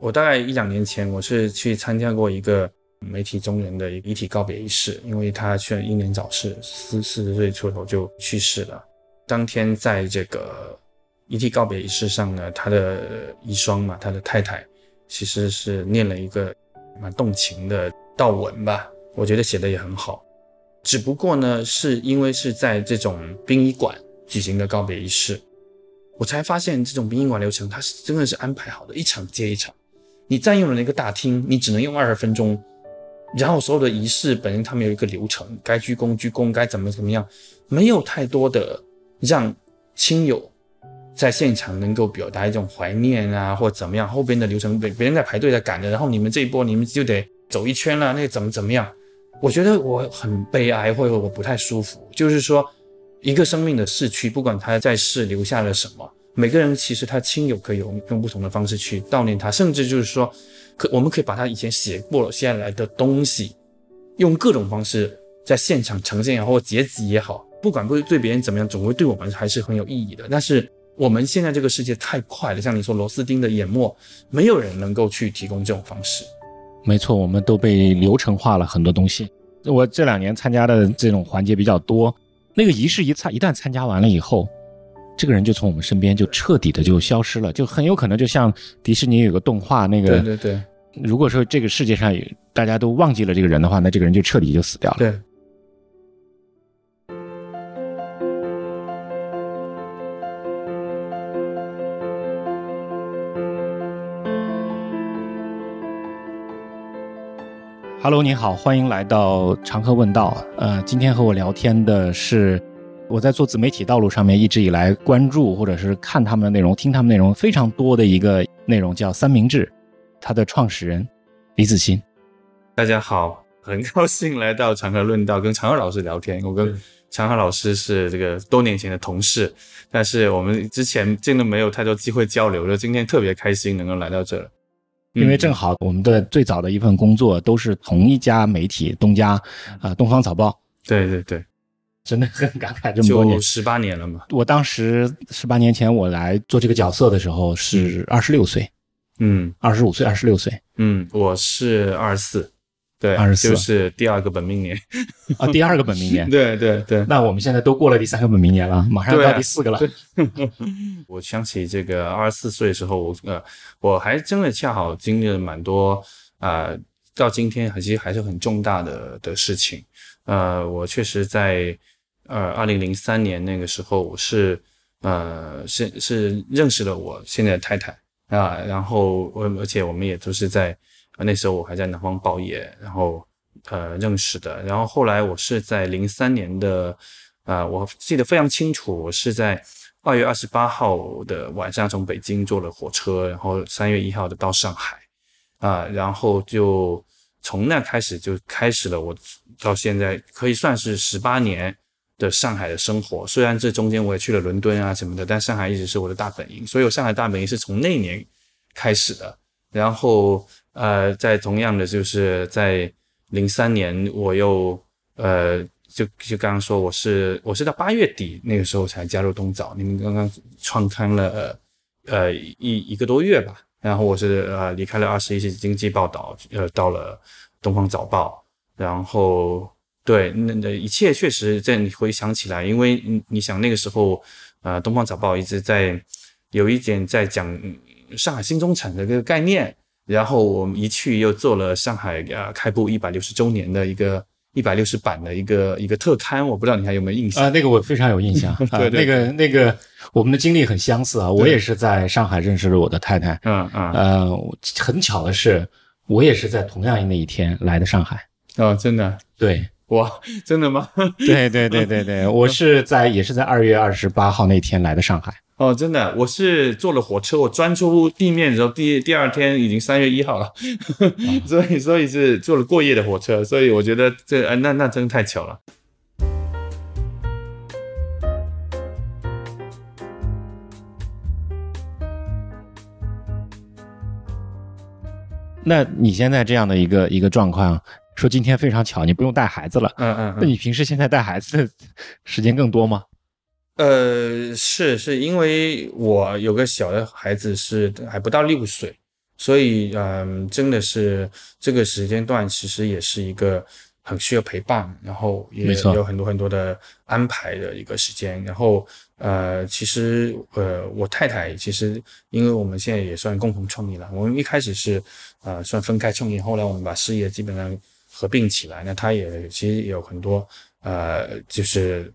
我大概一两年前，我是去参加过一个媒体中人的遗体告别仪式，因为他却英年早逝，四四十岁出头就去世了。当天在这个遗体告别仪式上呢，他的遗孀嘛，他的太太，其实是念了一个蛮动情的悼文吧，我觉得写的也很好。只不过呢，是因为是在这种殡仪馆举行的告别仪式，我才发现这种殡仪馆流程它是真的是安排好的，一场接一场。你占用了那个大厅，你只能用二十分钟，然后所有的仪式本身他们有一个流程，该鞠躬鞠躬，该怎么怎么样，没有太多的。让亲友在现场能够表达一种怀念啊，或怎么样？后边的流程别别人在排队在赶着，然后你们这一波你们就得走一圈了，那怎么怎么样？我觉得我很悲哀，或者我不太舒服。就是说，一个生命的逝去，不管他在世留下了什么，每个人其实他亲友可以用不同的方式去悼念他，甚至就是说，可我们可以把他以前写过下来的东西，用各种方式在现场呈现也好，或截集也好。不管不对别人怎么样，总归对我们还是很有意义的。但是我们现在这个世界太快了，像你说螺丝钉的淹没，没有人能够去提供这种方式。没错，我们都被流程化了很多东西。我这两年参加的这种环节比较多，那个仪式一参一旦参加完了以后，这个人就从我们身边就彻底的就消失了，就很有可能就像迪士尼有个动画那个，对对对。如果说这个世界上大家都忘记了这个人的话，那这个人就彻底就死掉了。对。Hello，你好，欢迎来到常客问道。呃，今天和我聊天的是我在做自媒体道路上面一直以来关注或者是看他们的内容、听他们内容非常多的一个内容，叫三明治，它的创始人李子欣。大家好，很高兴来到长河论道，跟长河老师聊天。我跟长河老师是这个多年前的同事，但是我们之前真的没有太多机会交流，就今天特别开心能够来到这。因为正好我们的最早的一份工作都是同一家媒体东家，啊，东方早报。对对对，真的很感慨，这么多年，十八年了嘛。我当时十八年前我来做这个角色的时候是二十六岁，嗯，二十五岁，二十六岁，嗯，我是二十四。对，二十四就是第二个本命年啊，第二个本命年。对对对，那我们现在都过了第三个本命年了，马上到第四个了。我想起这个二十四岁的时候，我呃，我还真的恰好经历了蛮多啊，到今天其实还是很重大的的事情。呃，我确实在呃二零零三年那个时候我是呃是是认识了我现在的太太啊，然后我而且我们也都是在。那时候我还在南方报业，然后呃认识的，然后后来我是在零三年的，啊我记得非常清楚，我是在二月二十八号的晚上从北京坐了火车，然后三月一号的到上海，啊然后就从那开始就开始了我到现在可以算是十八年的上海的生活，虽然这中间我也去了伦敦啊什么的，但上海一直是我的大本营，所以我上海大本营是从那年开始的，然后。呃，在同样的，就是在零三年，我又呃，就就刚刚说，我是我是到八月底那个时候才加入东早，你们刚刚创刊了呃一一个多月吧，然后我是呃离开了二十一世纪经济报道，呃到了东方早报，然后对那那一切确实在你回想起来，因为你你想那个时候呃东方早报一直在有一点在讲上海新中产的这个概念。然后我们一去又做了上海呃开埠一百六十周年的一个一百六十版的一个一个特刊，我不知道你还有没有印象啊？那个我非常有印象，对那个那个我们的经历很相似啊。我也是在上海认识了我的太太，嗯嗯，呃，很巧的是，我也是在同样那一天来的上海。哦，真的？对，哇，真的吗？对对对对对，我是在也是在二月二十八号那天来的上海。哦，真的，我是坐了火车，我钻出地面的时候，第第二天已经三月一号了，所以所以是坐了过夜的火车，所以我觉得这呃那那真的太巧了。那你现在这样的一个一个状况，说今天非常巧，你不用带孩子了，嗯嗯，那你平时现在带孩子的 时间更多吗？呃，是是因为我有个小的孩子是还不到六岁，所以嗯，真的是这个时间段其实也是一个很需要陪伴，然后也有很多很多的安排的一个时间。然后呃，其实呃，我太太其实因为我们现在也算共同创业了，我们一开始是呃算分开创业，后来我们把事业基本上合并起来。那他也其实有很多呃，就是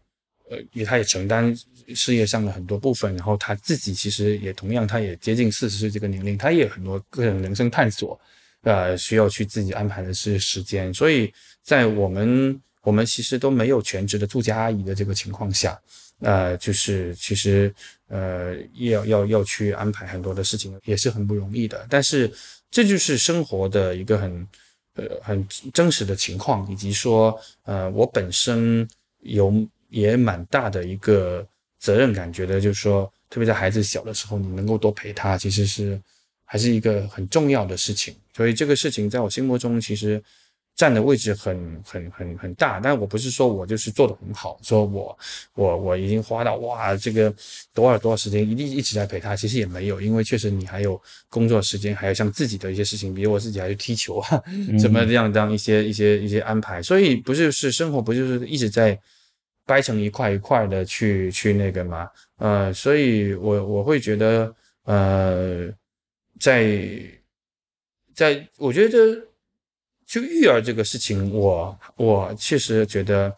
呃，也他也承担事业上的很多部分，然后他自己其实也同样，他也接近四十岁这个年龄，他也有很多个人人生探索，呃，需要去自己安排的是时间，所以在我们我们其实都没有全职的住家阿姨的这个情况下，呃，就是其实呃要要要去安排很多的事情，也是很不容易的。但是这就是生活的一个很呃很真实的情况，以及说呃我本身有也蛮大的一个责任感，觉得就是说，特别在孩子小的时候，你能够多陪他，其实是还是一个很重要的事情。所以这个事情在我心目中其实占的位置很很很很大。但我不是说我就是做的很好，说我我我已经花到哇这个多少多少时间一定一直在陪他，其实也没有，因为确实你还有工作时间，还有像自己的一些事情，比如我自己还去踢球啊，怎么这样这样一些一些一些安排。所以不就是生活不就是一直在。掰成一块一块的去去那个嘛，呃，所以我我会觉得，呃，在在我觉得就育儿这个事情，我我确实觉得，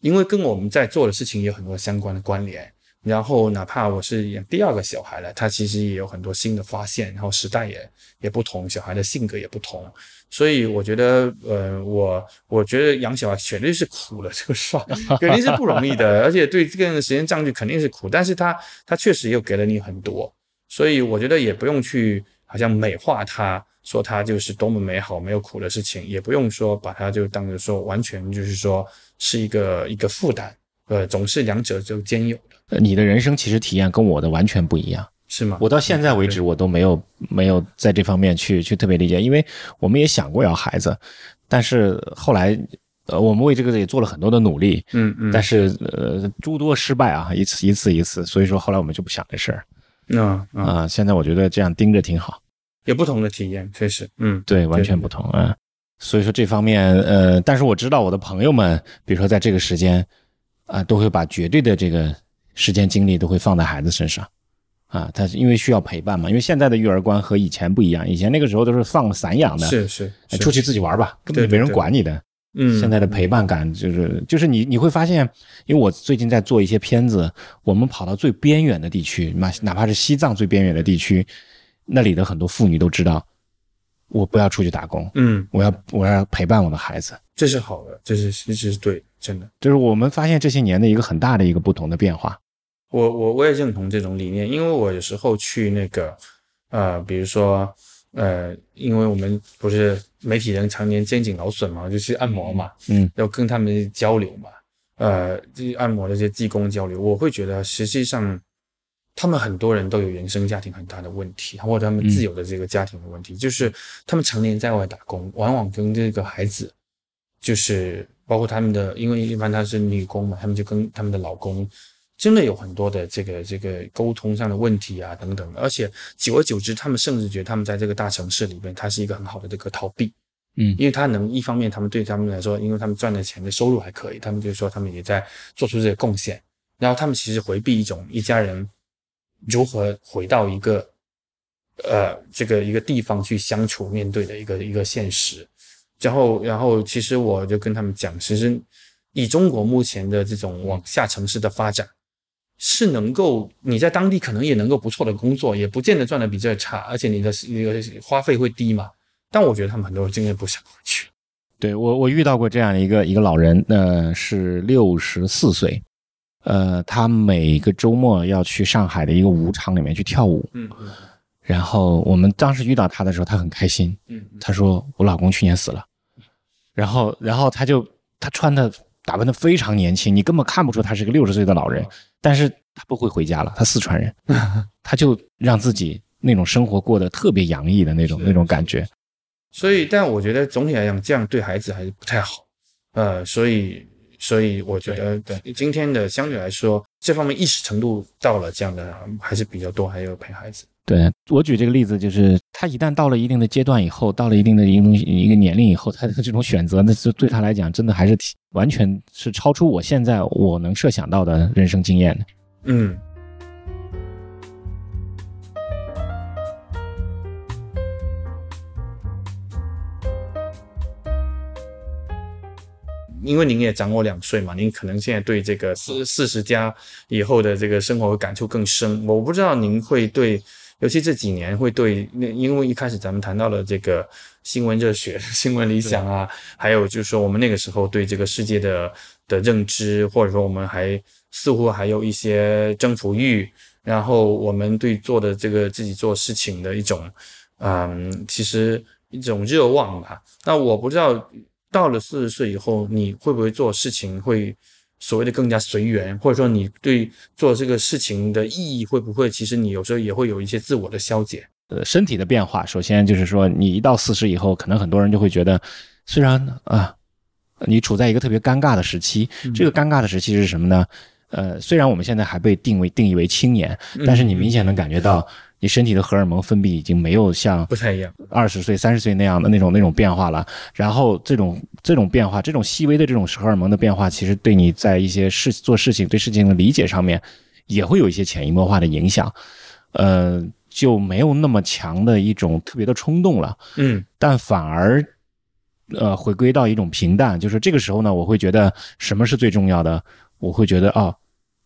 因为跟我们在做的事情有很多相关的关联。然后哪怕我是养第二个小孩了，他其实也有很多新的发现，然后时代也也不同，小孩的性格也不同。所以我觉得，呃，我我觉得养小孩绝对是苦的，这个事肯定是不容易的，而且对这个人时间占据肯定是苦。但是他他确实又给了你很多，所以我觉得也不用去好像美化他，说它就是多么美好没有苦的事情，也不用说把它就当着说完全就是说是一个一个负担，呃，总是两者就兼有的。呃你的人生其实体验跟我的完全不一样。是吗？我到现在为止，我都没有没有在这方面去去特别理解，因为我们也想过要孩子，但是后来，呃，我们为这个也做了很多的努力，嗯嗯，但是呃诸多失败啊，一次一次一次，所以说后来我们就不想这事儿嗯啊啊。现在我觉得这样盯着挺好，有不同的体验，确实，嗯，对，完全不同啊。所以说这方面，呃，但是我知道我的朋友们，比如说在这个时间啊，都会把绝对的这个时间精力都会放在孩子身上。啊，他因为需要陪伴嘛，因为现在的育儿观和以前不一样，以前那个时候都是放散养的，是是是出去自己玩吧，根本就没人管你的。嗯，现在的陪伴感就是就是你你会发现，因为我最近在做一些片子，我们跑到最边远的地区，哪哪怕是西藏最边远的地区，那里的很多妇女都知道，我不要出去打工，嗯，我要我要陪伴我的孩子，这是好的，这是这是对，真的。这是我们发现这些年的一个很大的一个不同的变化。我我我也认同这种理念，因为我有时候去那个，呃，比如说，呃，因为我们不是媒体人常年肩颈劳损嘛，就去按摩嘛，嗯，要跟他们交流嘛，呃，这按摩的这些技工交流，我会觉得实际上他们很多人都有原生家庭很大的问题，或者他们自有的这个家庭的问题，就是他们常年在外打工，往往跟这个孩子，就是包括他们的，因为一般她是女工嘛，他们就跟他们的老公。真的有很多的这个这个沟通上的问题啊，等等，而且久而久之，他们甚至觉得他们在这个大城市里边，它是一个很好的这个逃避，嗯因为他能一方面，他们对他们来说，因为他们赚的钱的收入还可以，他们就说他们也在做出这个贡献，然后他们其实回避一种一家人如何回到一个呃这个一个地方去相处面对的一个一个现实，然后然后其实我就跟他们讲，其实以中国目前的这种往下城市的发展。是能够你在当地可能也能够不错的工作，也不见得赚的比这差，而且你的那个花费会低嘛。但我觉得他们很多人真的不想回去。对我，我遇到过这样一个一个老人，呃，是六十四岁，呃，他每个周末要去上海的一个舞场里面去跳舞。嗯。嗯然后我们当时遇到他的时候，他很开心，嗯。他说我老公去年死了，然后然后他就他穿的打扮的非常年轻，你根本看不出他是个六十岁的老人，但是他不会回家了，他四川人，他就让自己那种生活过得特别洋溢的那种那种感觉。所以，但我觉得总体来讲，这样对孩子还是不太好。呃，所以，所以我觉得，对今天的相对来说，这方面意识程度到了这样的还是比较多，还有陪孩子。对我举这个例子，就是他一旦到了一定的阶段以后，到了一定的一种一个年龄以后，他的这种选择，那就对他来讲，真的还是完全是超出我现在我能设想到的人生经验的。嗯。因为您也长我两岁嘛，您可能现在对这个四四十加以后的这个生活感触更深。我不知道您会对，尤其这几年会对那，因为一开始咱们谈到了这个新闻热血、新闻理想啊，还有就是说我们那个时候对这个世界的的认知，或者说我们还似乎还有一些征服欲，然后我们对做的这个自己做事情的一种，嗯，其实一种热望吧。那我不知道。到了四十岁以后，你会不会做事情会所谓的更加随缘，或者说你对做这个事情的意义会不会，其实你有时候也会有一些自我的消解？呃，身体的变化，首先就是说，你一到四十以后，可能很多人就会觉得，虽然啊，你处在一个特别尴尬的时期，这个尴尬的时期是什么呢？呃，虽然我们现在还被定为定义为青年，但是你明显能感觉到。你身体的荷尔蒙分泌已经没有像不太一样，二十岁、三十岁那样的那种那种变化了。然后这种这种变化，这种细微的这种荷尔蒙的变化，其实对你在一些事做事情、对事情的理解上面，也会有一些潜移默化的影响。呃，就没有那么强的一种特别的冲动了。嗯，但反而呃回归到一种平淡，就是这个时候呢，我会觉得什么是最重要的？我会觉得啊。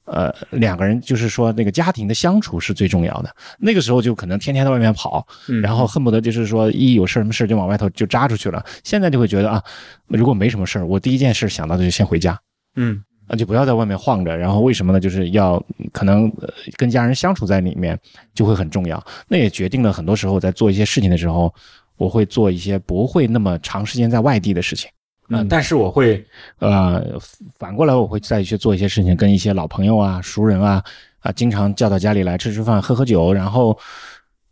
呃，两个人就是说那个家庭的相处是最重要的。那个时候就可能天天在外面跑，然后恨不得就是说一有事什么事就往外头就扎出去了。现在就会觉得啊，如果没什么事儿我第一件事想到的就先回家，嗯，那就不要在外面晃着。然后为什么呢？就是要可能跟家人相处在里面就会很重要。那也决定了很多时候在做一些事情的时候，我会做一些不会那么长时间在外地的事情。嗯，但是我会，呃，反过来我会再去做一些事情，跟一些老朋友啊、熟人啊，啊，经常叫到家里来吃吃饭、喝喝酒，然后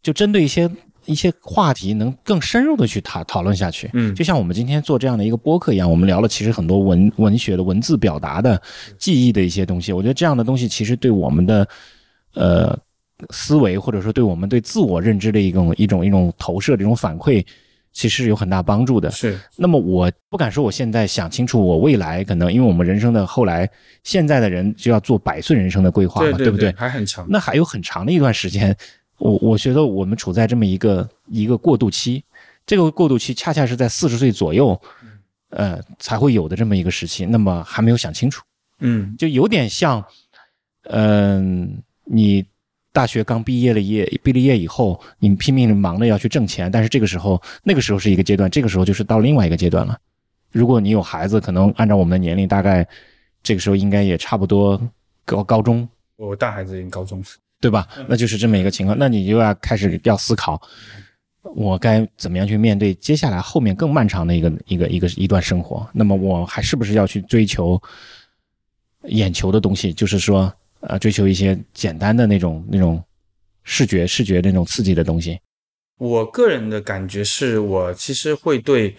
就针对一些一些话题，能更深入的去讨讨论下去。嗯，就像我们今天做这样的一个播客一样，我们聊了其实很多文文学的文字表达的记忆的一些东西。我觉得这样的东西其实对我们的呃思维，或者说对我们对自我认知的一种一种一种投射、这种反馈。其实有很大帮助的。是，那么我不敢说我现在想清楚我未来可能，因为我们人生的后来，现在的人就要做百岁人生的规划嘛，对不对？还很长，那还有很长的一段时间。我我觉得我们处在这么一个一个过渡期，这个过渡期恰恰是在四十岁左右，呃，才会有的这么一个时期。那么还没有想清楚，嗯，就有点像，嗯，你。大学刚毕业了业，毕了业以后，你拼命忙着要去挣钱，但是这个时候，那个时候是一个阶段，这个时候就是到另外一个阶段了。如果你有孩子，可能按照我们的年龄，大概这个时候应该也差不多高高中。我大孩子已经高中，对吧？那就是这么一个情况，那你就要开始要思考，我该怎么样去面对接下来后面更漫长的一个一个一个一段生活？那么我还是不是要去追求眼球的东西？就是说。呃，追求一些简单的那种、那种视觉、视觉那种刺激的东西。我个人的感觉是，我其实会对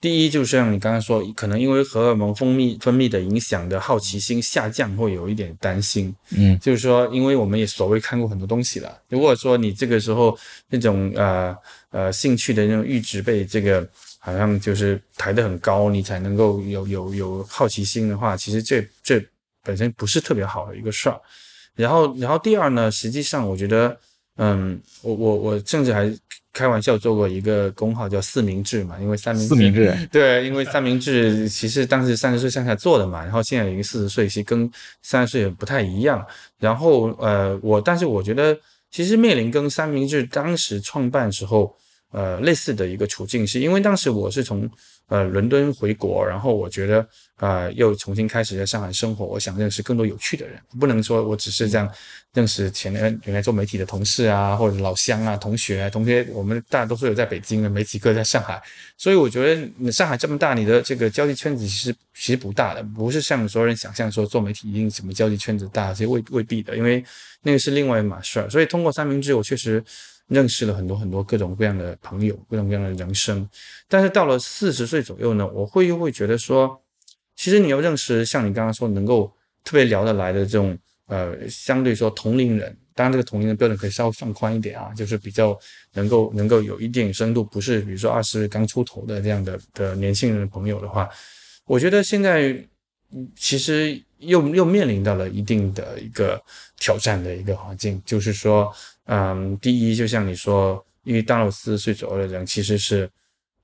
第一，就像你刚刚说，可能因为荷尔蒙分泌分泌的影响的好奇心下降，会有一点担心。嗯，就是说，因为我们也所谓看过很多东西了。如果说你这个时候那种呃呃兴趣的那种阈值被这个好像就是抬得很高，你才能够有有有好奇心的话，其实这这。本身不是特别好的一个事儿，然后，然后第二呢，实际上我觉得，嗯，我我我甚至还开玩笑做过一个工号叫四明治嘛，因为三明四明治对，因为三明治其实当时三十岁上下做的嘛，然后现在已经四十岁，其实跟三十岁也不太一样。然后，呃，我但是我觉得，其实面临跟三明治当时创办时候，呃，类似的一个处境，是因为当时我是从。呃，伦敦回国，然后我觉得，呃，又重新开始在上海生活。我想认识更多有趣的人，不能说我只是这样认识前原原来做媒体的同事啊，或者老乡啊、同学啊、同学。我们大多数有在北京的，没几个在上海。所以我觉得，上海这么大，你的这个交际圈子其实其实不大的，不是像所有人想象说做媒体一定什么交际圈子大，其实未未必的，因为那个是另外一码事儿。所以通过三明治，我确实。认识了很多很多各种各样的朋友，各种各样的人生，但是到了四十岁左右呢，我会又会觉得说，其实你要认识像你刚刚说能够特别聊得来的这种呃相对说同龄人，当然这个同龄的标准可以稍微放宽一点啊，就是比较能够能够有一定深度，不是比如说二十刚出头的这样的的年轻人的朋友的话，我觉得现在其实又又面临到了一定的一个挑战的一个环境，就是说，嗯，第一就像你说，因为到了四十岁左右的人，其实是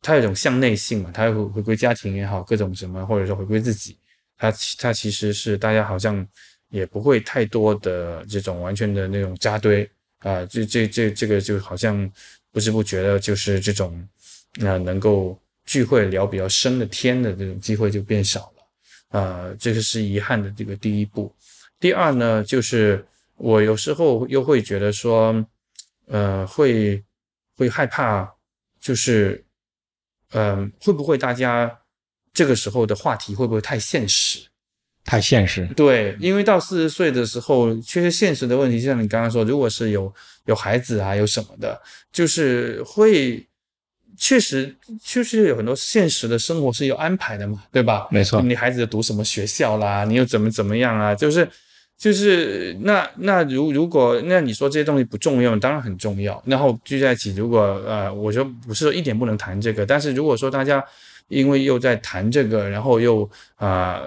他有一种向内性嘛，他会回归家庭也好，各种什么，或者说回归自己。他他其实是大家好像也不会太多的这种完全的那种扎堆啊，这这这这个就好像不知不觉的，就是这种那能够聚会聊比较深的天的这种机会就变少了啊，这个是遗憾的这个第一步。第二呢，就是我有时候又会觉得说，呃，会会害怕，就是嗯，会不会大家。这个时候的话题会不会太现实？太现实。对，因为到四十岁的时候，确实现实的问题，就像你刚刚说，如果是有有孩子啊，有什么的，就是会确实确实有很多现实的生活是有安排的嘛，对吧？没错。你孩子读什么学校啦？你又怎么怎么样啊？就是就是那那如如果那你说这些东西不重要，当然很重要。然后聚在一起，如果呃，我说不是说一点不能谈这个，但是如果说大家。因为又在谈这个，然后又啊，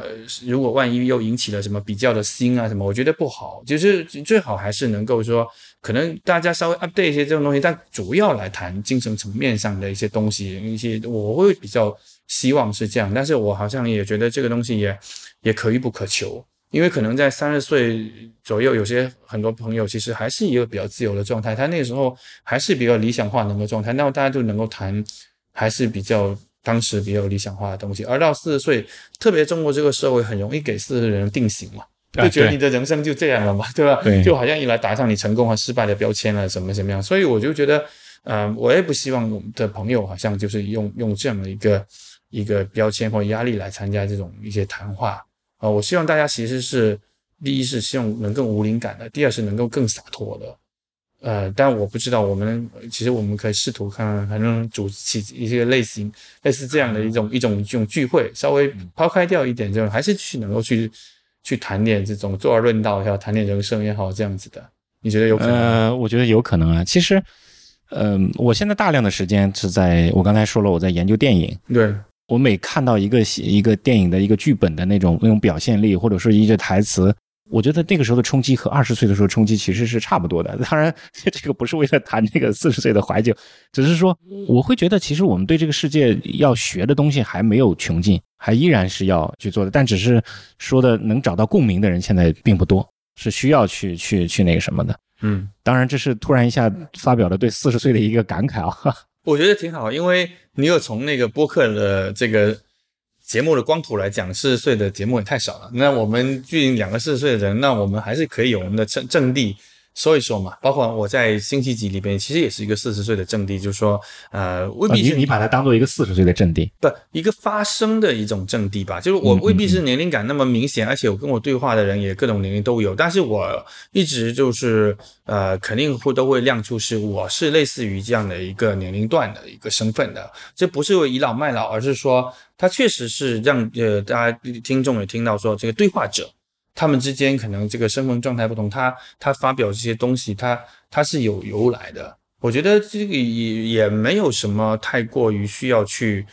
如果万一又引起了什么比较的心啊什么，我觉得不好。就是最好还是能够说，可能大家稍微 update 一些这种东西，但主要来谈精神层面上的一些东西，一些我会比较希望是这样。但是我好像也觉得这个东西也也可遇不可求，因为可能在三十岁左右，有些很多朋友其实还是一个比较自由的状态，他那个时候还是比较理想化的一个状态，那么大家就能够谈，还是比较。当时比较理想化的东西，而到四十岁，特别中国这个社会很容易给四十人定型嘛，就觉得你的人生就这样了嘛，对吧？就好像一来打上你成功和失败的标签了，怎么怎么样？所以我就觉得，嗯，我也不希望我们的朋友好像就是用用这样的一个一个标签或压力来参加这种一些谈话啊。我希望大家其实是第一是希望能更无灵感的，第二是能够更洒脱的。呃，但我不知道，我们其实我们可以试图看，反正组起一些类型类似这样的一种一种这种聚会，稍微抛开掉一点，就还是去能够去去谈点这种坐而论道也好，谈点人生也好，这样子的，你觉得有可能？呃，我觉得有可能啊。其实，嗯，我现在大量的时间是在我刚才说了，我在研究电影。对，我每看到一个一个电影的一个剧本的那种那种表现力，或者说一句台词。我觉得那个时候的冲击和二十岁的时候冲击其实是差不多的。当然，这个不是为了谈这个四十岁的怀旧，只是说我会觉得，其实我们对这个世界要学的东西还没有穷尽，还依然是要去做的。但只是说的能找到共鸣的人现在并不多，是需要去去去那个什么的。嗯，当然这是突然一下发表了对四十岁的一个感慨啊。我觉得挺好，因为你有从那个播客的这个。节目的光谱来讲，四十岁的节目也太少了。那我们毕竟两个四十岁的人，那我们还是可以有我们的阵阵地说一说嘛。包括我在星期几里边，其实也是一个四十岁的阵地，就是说，呃，未必是你把它当做一个四十岁的阵地，不，一个发生的一种阵地吧。就是我未必是年龄感那么明显，而且我跟我对话的人也各种年龄都有，但是我一直就是呃，肯定会都会亮出是我是类似于这样的一个年龄段的一个身份的。这不是倚老卖老，而是说。他确实是让呃大家听众也听到说，这个对话者他们之间可能这个身份状态不同，他他发表这些东西，他他是有由来的。我觉得这个也也没有什么太过于需要去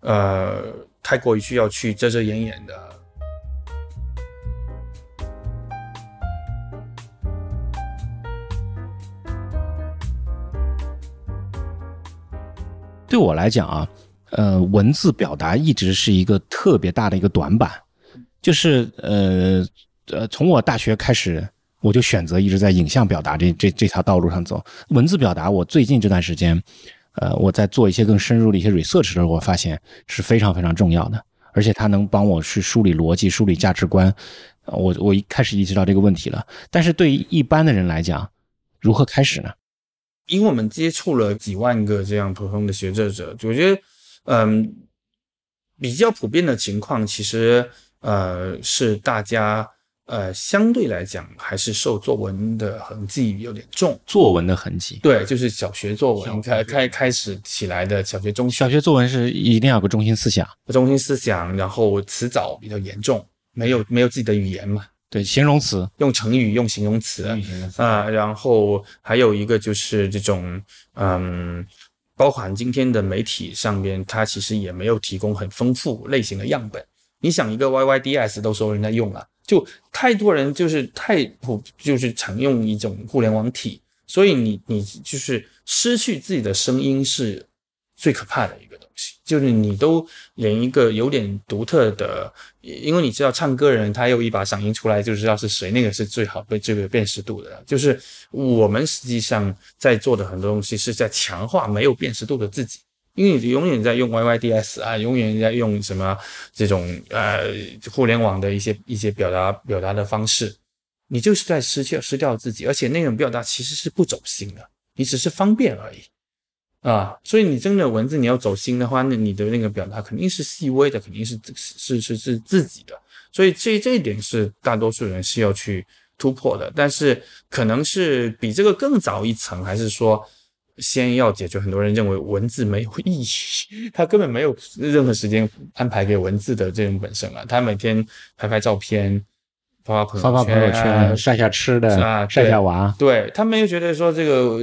呃太过于需要去遮遮掩掩的。对我来讲啊。呃，文字表达一直是一个特别大的一个短板，就是呃呃，从我大学开始，我就选择一直在影像表达这这这条道路上走。文字表达，我最近这段时间，呃，我在做一些更深入的一些 research 的时候，我发现是非常非常重要的，而且它能帮我去梳理逻辑、梳理价值观。我我一开始意识到这个问题了，但是对于一般的人来讲，如何开始呢？因为我们接触了几万个这样普通的学者者，我觉得。嗯，比较普遍的情况，其实呃是大家呃相对来讲还是受作文的痕迹有点重。作文的痕迹，对，就是小学作文开开开始起来的小学中小学作文是一定要有个中心思想，中心思想，然后词藻比较严重，没有没有自己的语言嘛。对，形容词，用成语，用形容词。啊，然后还有一个就是这种，嗯，包含今天的媒体上边，它其实也没有提供很丰富类型的样本。你想一个 YYDS 都说人在用了，就太多人就是太普，就是常用一种互联网体，所以你你就是失去自己的声音是最可怕的一个东西。就是你都连一个有点独特的，因为你知道唱歌人他有一把嗓音出来就知道是谁，那个是最好被这个辨识度的。就是我们实际上在做的很多东西是在强化没有辨识度的自己，因为你永远在用 YYDS 啊，永远在用什么这种呃互联网的一些一些表达表达的方式，你就是在失去失掉自己，而且那种表达其实是不走心的，你只是方便而已。啊，所以你真的文字你要走心的话，那你的那个表达肯定是细微的，肯定是是是是自己的。所以这这一点是大多数人是要去突破的。但是可能是比这个更早一层，还是说先要解决很多人认为文字没有意义，他根本没有任何时间安排给文字的这种本身啊，他每天拍拍照片。发发发发朋友圈，晒下吃的啊，晒下娃。对他没有觉得说这个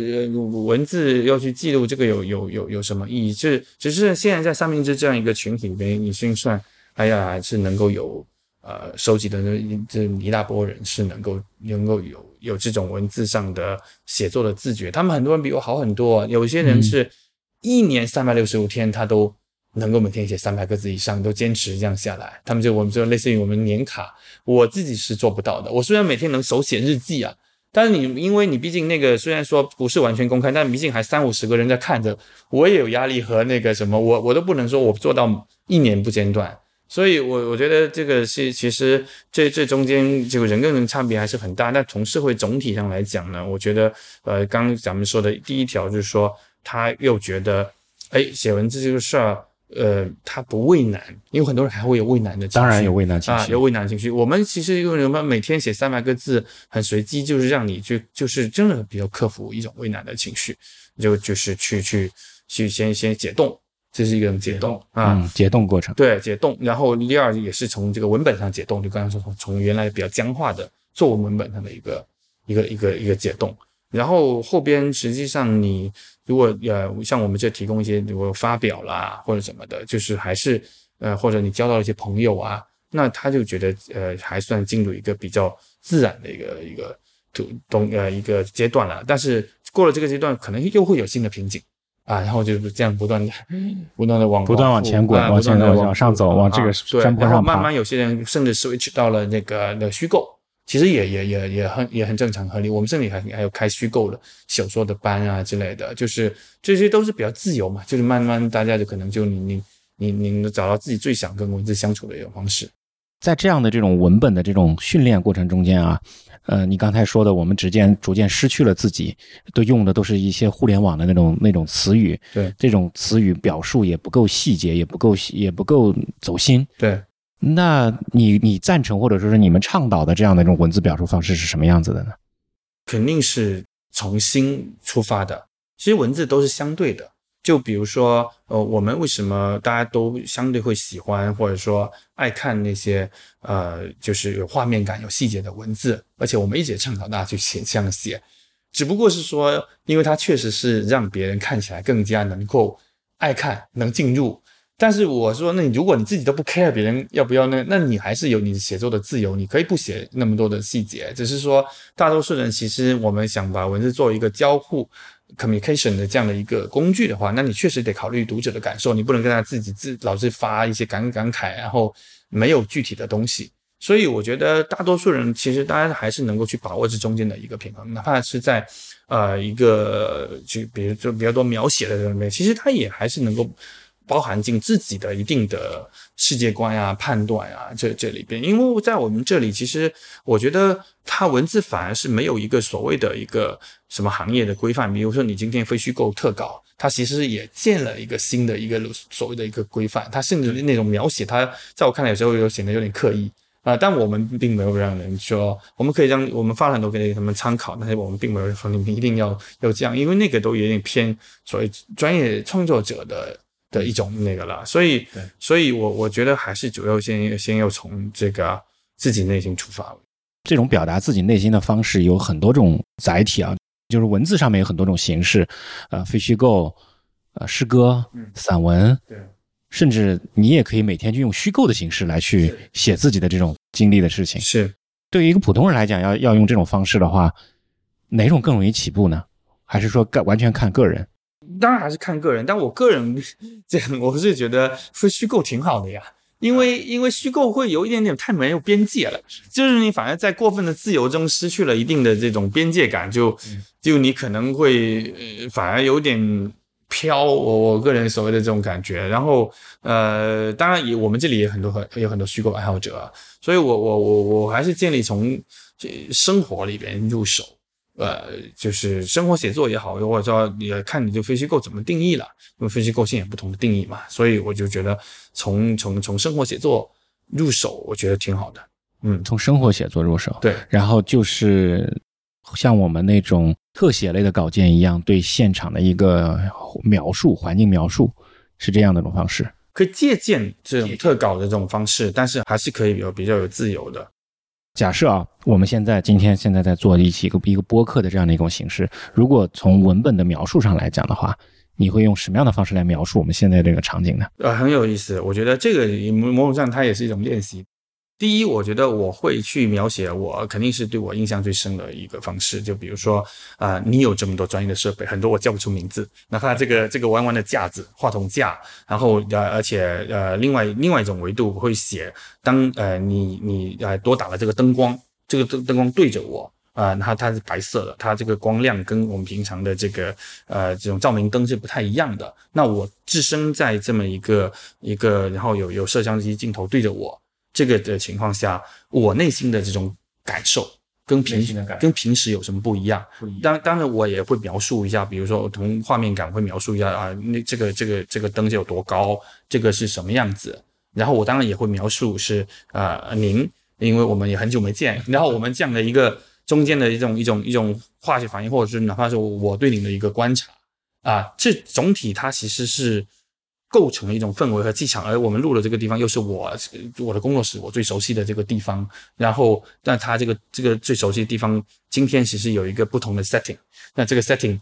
文字要去记录这个有有有有什么意义？是只是现在在三明治这样一个群体里面，你心算，哎呀，还是能够有呃收集的这一大波人是能够能够有有这种文字上的写作的自觉。他们很多人比我好很多，有些人是一年三百六十五天他都。能够每天写三百个字以上，都坚持这样下来，他们就我们就类似于我们年卡，我自己是做不到的。我虽然每天能手写日记啊，但是你因为你毕竟那个虽然说不是完全公开，但毕竟还三五十个人在看着，我也有压力和那个什么，我我都不能说我做到一年不间断。所以，我我觉得这个是其实这这中间这个人跟人差别还是很大。但从社会总体上来讲呢，我觉得呃，刚刚咱们说的第一条就是说，他又觉得哎，写文字这个事儿。呃，他不畏难，因为很多人还会有畏难的情绪，当然有畏难情绪，有畏难情绪。我们其实用什么每天写三百个字，很随机，就是让你去，就是真的比较克服一种畏难的情绪，就就是去去去先先解冻，这是一个解冻啊，解冻过程。对，解冻。然后第二也是从这个文本上解冻，就刚才说从从原来比较僵化的作文文本上的一个一个一个一个解冻。然后后边实际上你如果呃像我们这提供一些如果发表啦或者什么的，就是还是呃或者你交到一些朋友啊，那他就觉得呃还算进入一个比较自然的一个一个东呃一个阶段了。但是过了这个阶段，可能又会有新的瓶颈啊，然后就是这样不断的不断的往不断往前滚，往前往上走，往这个山坡上慢慢有些人甚至 switch 到了那个那虚构。其实也也也也很也很正常合理。我们这里还还有开虚构的小说的班啊之类的，就是这些都是比较自由嘛，就是慢慢大家就可能就你你你你能找到自己最想跟文字相处的一种方式。在这样的这种文本的这种训练过程中间啊，呃，你刚才说的，我们逐渐逐渐失去了自己，都用的都是一些互联网的那种那种词语，对，这种词语表述也不够细节，也不够也不够走心，对。那你你赞成或者说是你们倡导的这样的一种文字表述方式是什么样子的呢？肯定是从心出发的。其实文字都是相对的。就比如说，呃，我们为什么大家都相对会喜欢或者说爱看那些呃，就是有画面感、有细节的文字？而且我们一直倡导大家去写这样写，只不过是说，因为它确实是让别人看起来更加能够爱看、能进入。但是我说，那你如果你自己都不 care 别人要不要那，那你还是有你写作的自由，你可以不写那么多的细节。只是说，大多数人其实我们想把文字作为一个交互 communication 的这样的一个工具的话，那你确实得考虑读者的感受，你不能跟他自己自老是发一些感感慨，然后没有具体的东西。所以我觉得大多数人其实大家还是能够去把握这中间的一个平衡，哪怕是在呃一个就比如就比较多描写的里面，其实他也还是能够。包含进自己的一定的世界观啊、判断啊，这这里边，因为在我们这里，其实我觉得它文字反而是没有一个所谓的一个什么行业的规范。比如说，你今天非虚构特稿，它其实也建了一个新的一个所谓的一个规范。它甚至那种描写，它在我看来有时候有显得有点刻意啊。但我们并没有让人说，我们可以让我们发了很多给他们参考，但是我们并没有说你们一定要要这样，因为那个都有点偏所谓专业创作者的。的一种那个了，所以，所以我我觉得还是主要先先要从这个自己内心出发。这种表达自己内心的方式有很多种载体啊，就是文字上面有很多种形式，呃，非虚构，呃，诗歌，散文，对，甚至你也可以每天就用虚构的形式来去写自己的这种经历的事情。是对于一个普通人来讲，要要用这种方式的话，哪种更容易起步呢？还是说完全看个人？当然还是看个人，但我个人 这样，我是觉得说虚构挺好的呀，因为因为虚构会有一点点太没有边界了，就是你反而在过分的自由中失去了一定的这种边界感，就就你可能会呃反而有点飘，我我个人所谓的这种感觉。然后呃，当然也我们这里也很多很有很多虚构爱好者，所以我我我我还是建议从生活里边入手。呃，就是生活写作也好，或者说也看你就非虚构怎么定义了，因为非虚构性有不同的定义嘛，所以我就觉得从从从生活写作入手，我觉得挺好的。嗯，从生活写作入手，对，然后就是像我们那种特写类的稿件一样，对现场的一个描述、环境描述，是这样的一种方式，可以借鉴这种特稿的这种方式，但是还是可以有比较有自由的。假设啊，我们现在今天现在在做一期一个一个播客的这样的一种形式，如果从文本的描述上来讲的话，你会用什么样的方式来描述我们现在这个场景呢？呃，很有意思，我觉得这个某某种上它也是一种练习。第一，我觉得我会去描写我肯定是对我印象最深的一个方式，就比如说啊，你有这么多专业的设备，很多我叫不出名字，哪怕这个这个弯弯的架子、话筒架，然后呃，而且呃，另外另外一种维度我会写，当呃你你呃多打了这个灯光，这个灯灯光对着我啊，然后它是白色的，它这个光亮跟我们平常的这个呃这种照明灯是不太一样的。那我置身在这么一个一个，然后有有摄像机镜头对着我。这个的情况下，我内心的这种感受跟平时跟平时有什么不一样？当当然，我也会描述一下，比如说从画面感会描述一下啊，那这个这个这个灯有多高，这个是什么样子？然后我当然也会描述是啊，您，因为我们也很久没见，然后我们这样的一个中间的一种一种一种化学反应，或者是哪怕是我对您的一个观察啊，这总体它其实是。构成了一种氛围和气场，而我们录的这个地方又是我我的工作室，我最熟悉的这个地方。然后，但他这个这个最熟悉的地方，今天其实有一个不同的 setting。那这个 setting，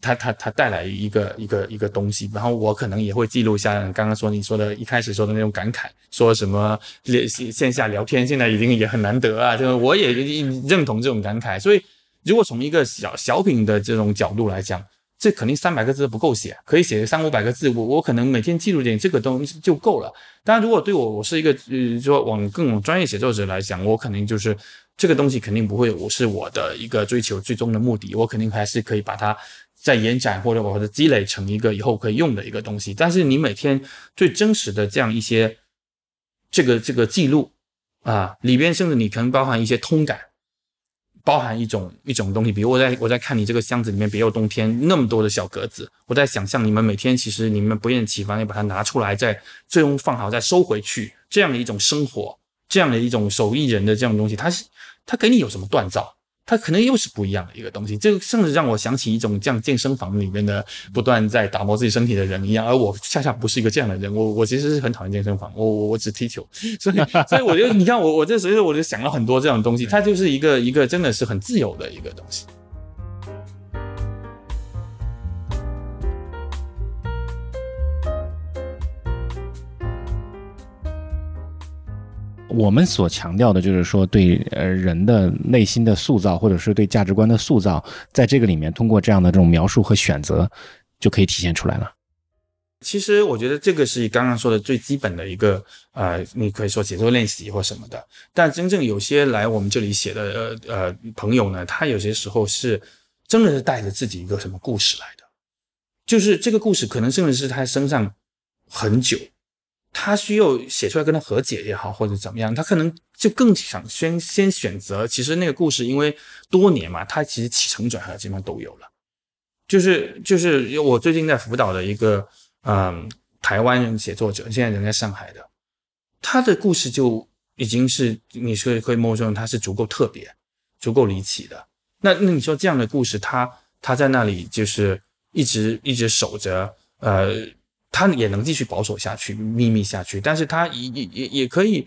它它它带来一个一个一个东西。然后我可能也会记录一下刚刚说你说的一开始说的那种感慨，说什么线线下聊天现在已经也很难得啊，就是我也认同这种感慨。所以，如果从一个小小品的这种角度来讲。这肯定三百个字不够写，可以写三五百个字。我我可能每天记录点这个东西就够了。当然，如果对我我是一个呃说往更专业写作者来讲，我肯定就是这个东西肯定不会我是我的一个追求最终的目的。我肯定还是可以把它再延展或者或者积累成一个以后可以用的一个东西。但是你每天最真实的这样一些这个这个记录啊，里边甚至你可能包含一些通感。包含一种一种东西，比如我在我在看你这个箱子里面别有洞天那么多的小格子，我在想象你们每天其实你们不厌其烦地把它拿出来，再最终放好再收回去，这样的一种生活，这样的一种手艺人的这样东西，它是它给你有什么锻造？它可能又是不一样的一个东西，这甚至让我想起一种像健身房里面的不断在打磨自己身体的人一样，而我恰恰不是一个这样的人，我我其实是很讨厌健身房，我我我只踢球，所以 所以我就你看我我这时候我就想了很多这种东西，它就是一个一个真的是很自由的一个东西。我们所强调的就是说，对呃人的内心的塑造，或者是对价值观的塑造，在这个里面，通过这样的这种描述和选择，就可以体现出来了。其实我觉得这个是刚刚说的最基本的一个呃，你可以说写作练习或什么的。但真正有些来我们这里写的呃呃朋友呢，他有些时候是真的是带着自己一个什么故事来的，就是这个故事可能甚至是他身上很久。他需要写出来跟他和解也好，或者怎么样，他可能就更想先先选择。其实那个故事因为多年嘛，他其实起承转合基本上都有了。就是就是我最近在辅导的一个嗯台湾人写作者，现在人在上海的，他的故事就已经是你是可以默认他是足够特别、足够离奇的。那那你说这样的故事，他他在那里就是一直一直守着呃。他也能继续保守下去、秘密下去，但是他也也也也可以，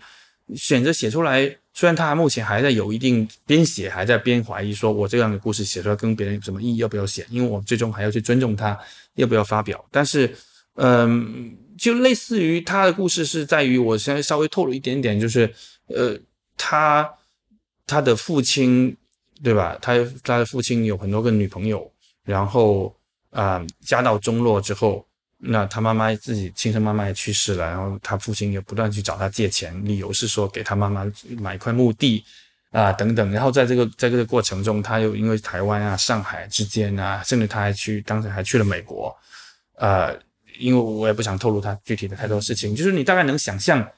选择写出来。虽然他目前还在有一定编写还在边怀疑，说我这样的故事写出来跟别人有什么意义，要不要写？因为我最终还要去尊重他要不要发表。但是，嗯，就类似于他的故事是在于，我现在稍微透露一点点，就是呃，他他的父亲对吧？他他的父亲有很多个女朋友，然后啊，家道中落之后。那他妈妈自己亲生妈妈也去世了，然后他父亲也不断去找他借钱，理由是说给他妈妈买一块墓地啊等等。然后在这个在这个过程中，他又因为台湾啊、上海之间啊，甚至他还去当时还去了美国，呃，因为我也不想透露他具体的太多事情，就是你大概能想象，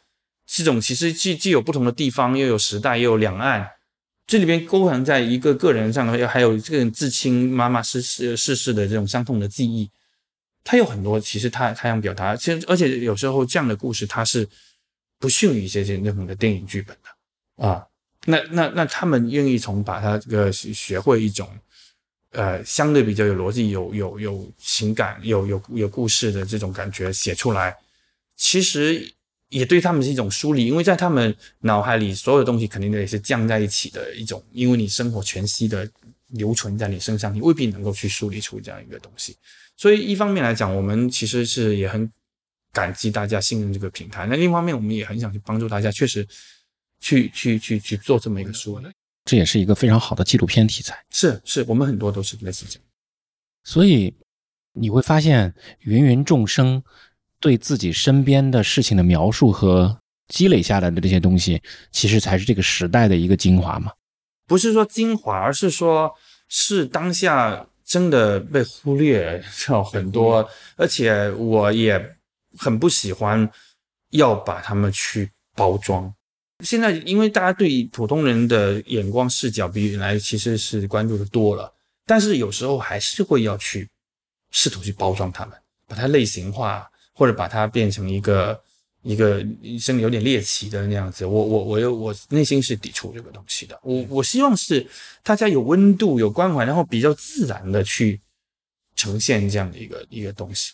这种其实既既有不同的地方，又有时代，又有两岸，这里边勾含在一个个人上，又还有这个至亲妈妈逝世逝世的这种伤痛的记忆。他有很多，其实他他想表达，其实而且有时候这样的故事，他是不逊于这些任何的电影剧本的啊。那那那他们愿意从把他这个学会一种呃相对比较有逻辑、有有有情感、有有有故事的这种感觉写出来，其实也对他们是一种梳理，因为在他们脑海里，所有的东西肯定也是降在一起的一种，因为你生活全息的留存在你身上，你未必能够去梳理出这样一个东西。所以一方面来讲，我们其实是也很感激大家信任这个平台。那另一方面，我们也很想去帮助大家，确实去去去去做这么一个书。这也是一个非常好的纪录片题材。是是，我们很多都是类似这样。所以你会发现，芸芸众生对自己身边的事情的描述和积累下来的这些东西，其实才是这个时代的一个精华嘛？不是说精华，而是说是当下。真的被忽略掉很多，而且我也很不喜欢要把他们去包装。现在因为大家对普通人的眼光视角比原来其实是关注的多了，但是有时候还是会要去试图去包装他们，把它类型化，或者把它变成一个。一个甚至有点猎奇的那样子，我我我又我内心是抵触这个东西的。我我希望是大家有温度、有关怀，然后比较自然的去呈现这样的一个一个东西。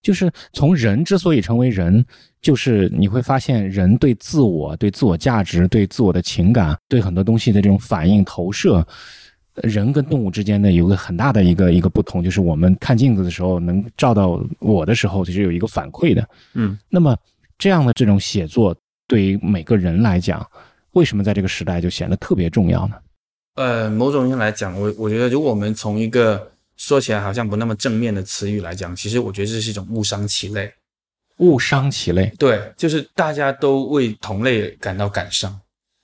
就是从人之所以成为人，就是你会发现人对自我、对自我价值、对自我的情感、对很多东西的这种反应投射，人跟动物之间的有个很大的一个一个不同，就是我们看镜子的时候能照到我的时候，就是有一个反馈的。嗯，那么。这样的这种写作，对于每个人来讲，为什么在这个时代就显得特别重要呢？呃，某种意义上来讲，我我觉得，如果我们从一个说起来好像不那么正面的词语来讲，其实我觉得这是一种误伤其类。误伤其类，对，就是大家都为同类感到感伤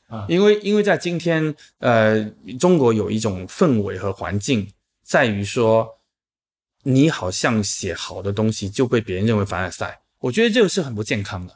啊，因为因为在今天，呃，中国有一种氛围和环境，在于说，你好像写好的东西就被别人认为凡尔赛。我觉得这个是很不健康的，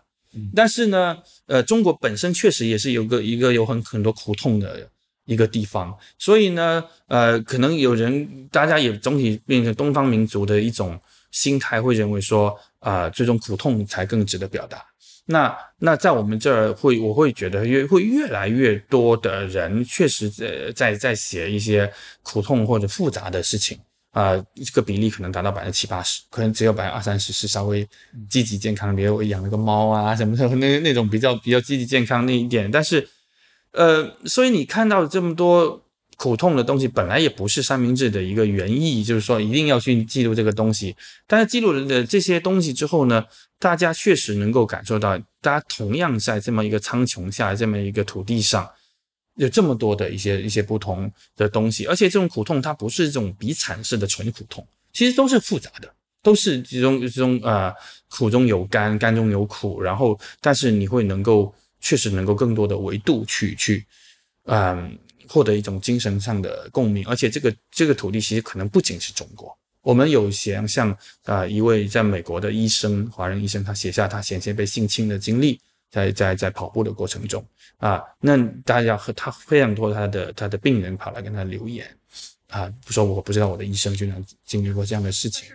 但是呢，呃，中国本身确实也是有个一个有很很多苦痛的一个地方，所以呢，呃，可能有人大家也总体变成东方民族的一种心态，会认为说，啊，这种苦痛才更值得表达。那那在我们这儿会，我会觉得越会越来越多的人确实在在在写一些苦痛或者复杂的事情。啊，这个比例可能达到百分之七八十，可能只有百分之二三十是稍微积极健康。比如我养了个猫啊什么的，那那种比较比较积极健康那一点。但是，呃，所以你看到这么多苦痛的东西，本来也不是三明治的一个原意，就是说一定要去记录这个东西。但是记录了这些东西之后呢，大家确实能够感受到，大家同样在这么一个苍穹下，这么一个土地上。有这么多的一些一些不同的东西，而且这种苦痛它不是这种比惨式的纯苦痛，其实都是复杂的，都是这种这种呃苦中有甘，甘中有苦，然后但是你会能够确实能够更多的维度去去嗯获得一种精神上的共鸣，而且这个这个土地其实可能不仅是中国，我们有写像啊一位在美国的医生，华人医生，他写下他险些被性侵的经历。在在在跑步的过程中啊，那大家和他非常多他的他的病人跑来跟他留言啊，说我不知道我的医生居然经历过这样的事情。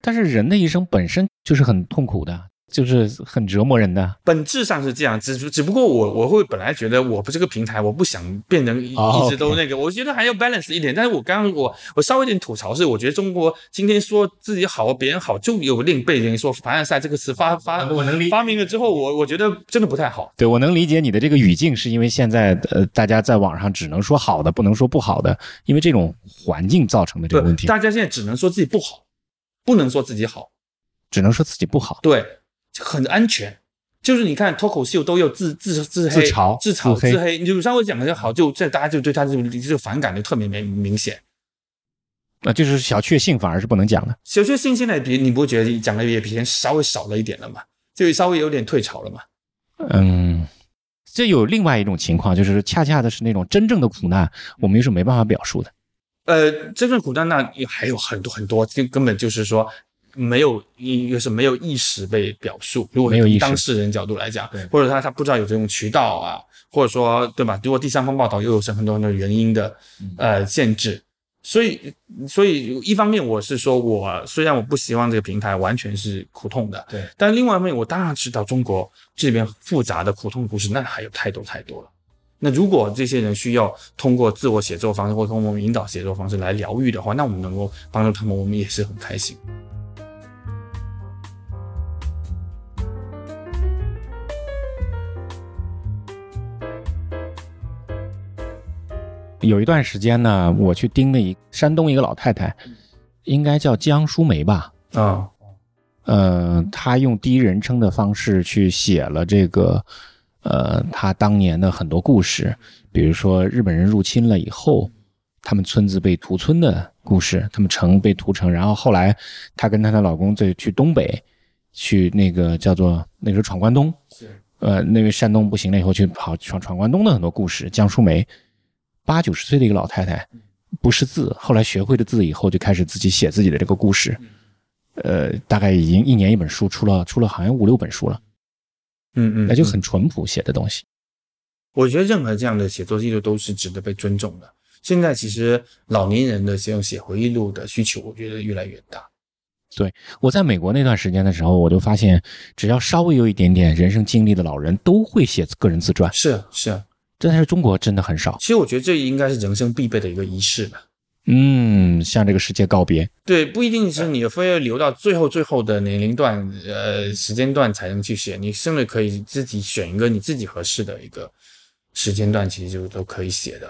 但是人的一生本身就是很痛苦的，就是很折磨人的。本质上是这样，只只不过我我会本来觉得我不是个平台，我不想变成一直都那个，我觉得还要 balance 一点。但是我刚刚我我稍微有点吐槽是，我觉得中国今天说自己好，别人好，就有另被人说凡尔赛这个词发发我能理发明了之后，我我觉得真的不太好。对我能理解你的这个语境，是因为现在呃，大家在网上只能说好的，不能说不好的，因为这种环境造成的这个问题，大家现在只能说自己不好，不能说自己好。只能说自己不好。对，很安全。就是你看脱口秀都有自自自黑、自嘲自嘲、自黑你就稍微讲的就好，就这大家就对他这个这个反感就特别明明显。那就是小确幸反而是不能讲的。小确幸现在比你不会觉得讲的也比以前稍微少了一点了嘛？就稍微有点退潮了嘛？嗯，这有另外一种情况，就是恰恰的是那种真正的苦难，我们又是没办法表述的。呃，真正苦难那还有很多很多，就根本就是说没有一个是没有意识被表述。如果没有意当事人角度来讲，或者他他不知道有这种渠道啊，或者说对吧？如果第三方报道又有很多很多原因的嗯呃限制，所以所以一方面我是说我虽然我不希望这个平台完全是苦痛的，对，但另外一方面我当然知道中国这边复杂的苦痛故事，那还有太多太多了。那如果这些人需要通过自我写作方式或通过引导写作方式来疗愈的话，那我们能够帮助他们，我们也是很开心。有一段时间呢，我去盯了一山东一个老太太，应该叫江淑梅吧。啊，呃，她用第一人称的方式去写了这个，呃，她当年的很多故事，比如说日本人入侵了以后，他们村子被屠村的故事，他们城被屠城，然后后来她跟她的老公在去东北，去那个叫做那个时候闯关东，呃，那个山东不行了以后去跑闯闯关东的很多故事。江淑梅，八九十岁的一个老太太，不识字，后来学会了字以后，就开始自己写自己的这个故事。呃，大概已经一年一本书，出了出了好像五六本书了，嗯嗯，那就很淳朴写的东西。我觉得任何这样的写作记录都是值得被尊重的。现在其实老年人的这种写回忆录的需求，我觉得越来越大。对我在美国那段时间的时候，我就发现，只要稍微有一点点人生经历的老人，都会写个人自传。是是，但是中国真的很少。其实我觉得这应该是人生必备的一个仪式吧。嗯，向这个世界告别。对，不一定是你非要留到最后最后的年龄段、呃时间段才能去写，你甚至可以自己选一个你自己合适的一个时间段，其实就都可以写的。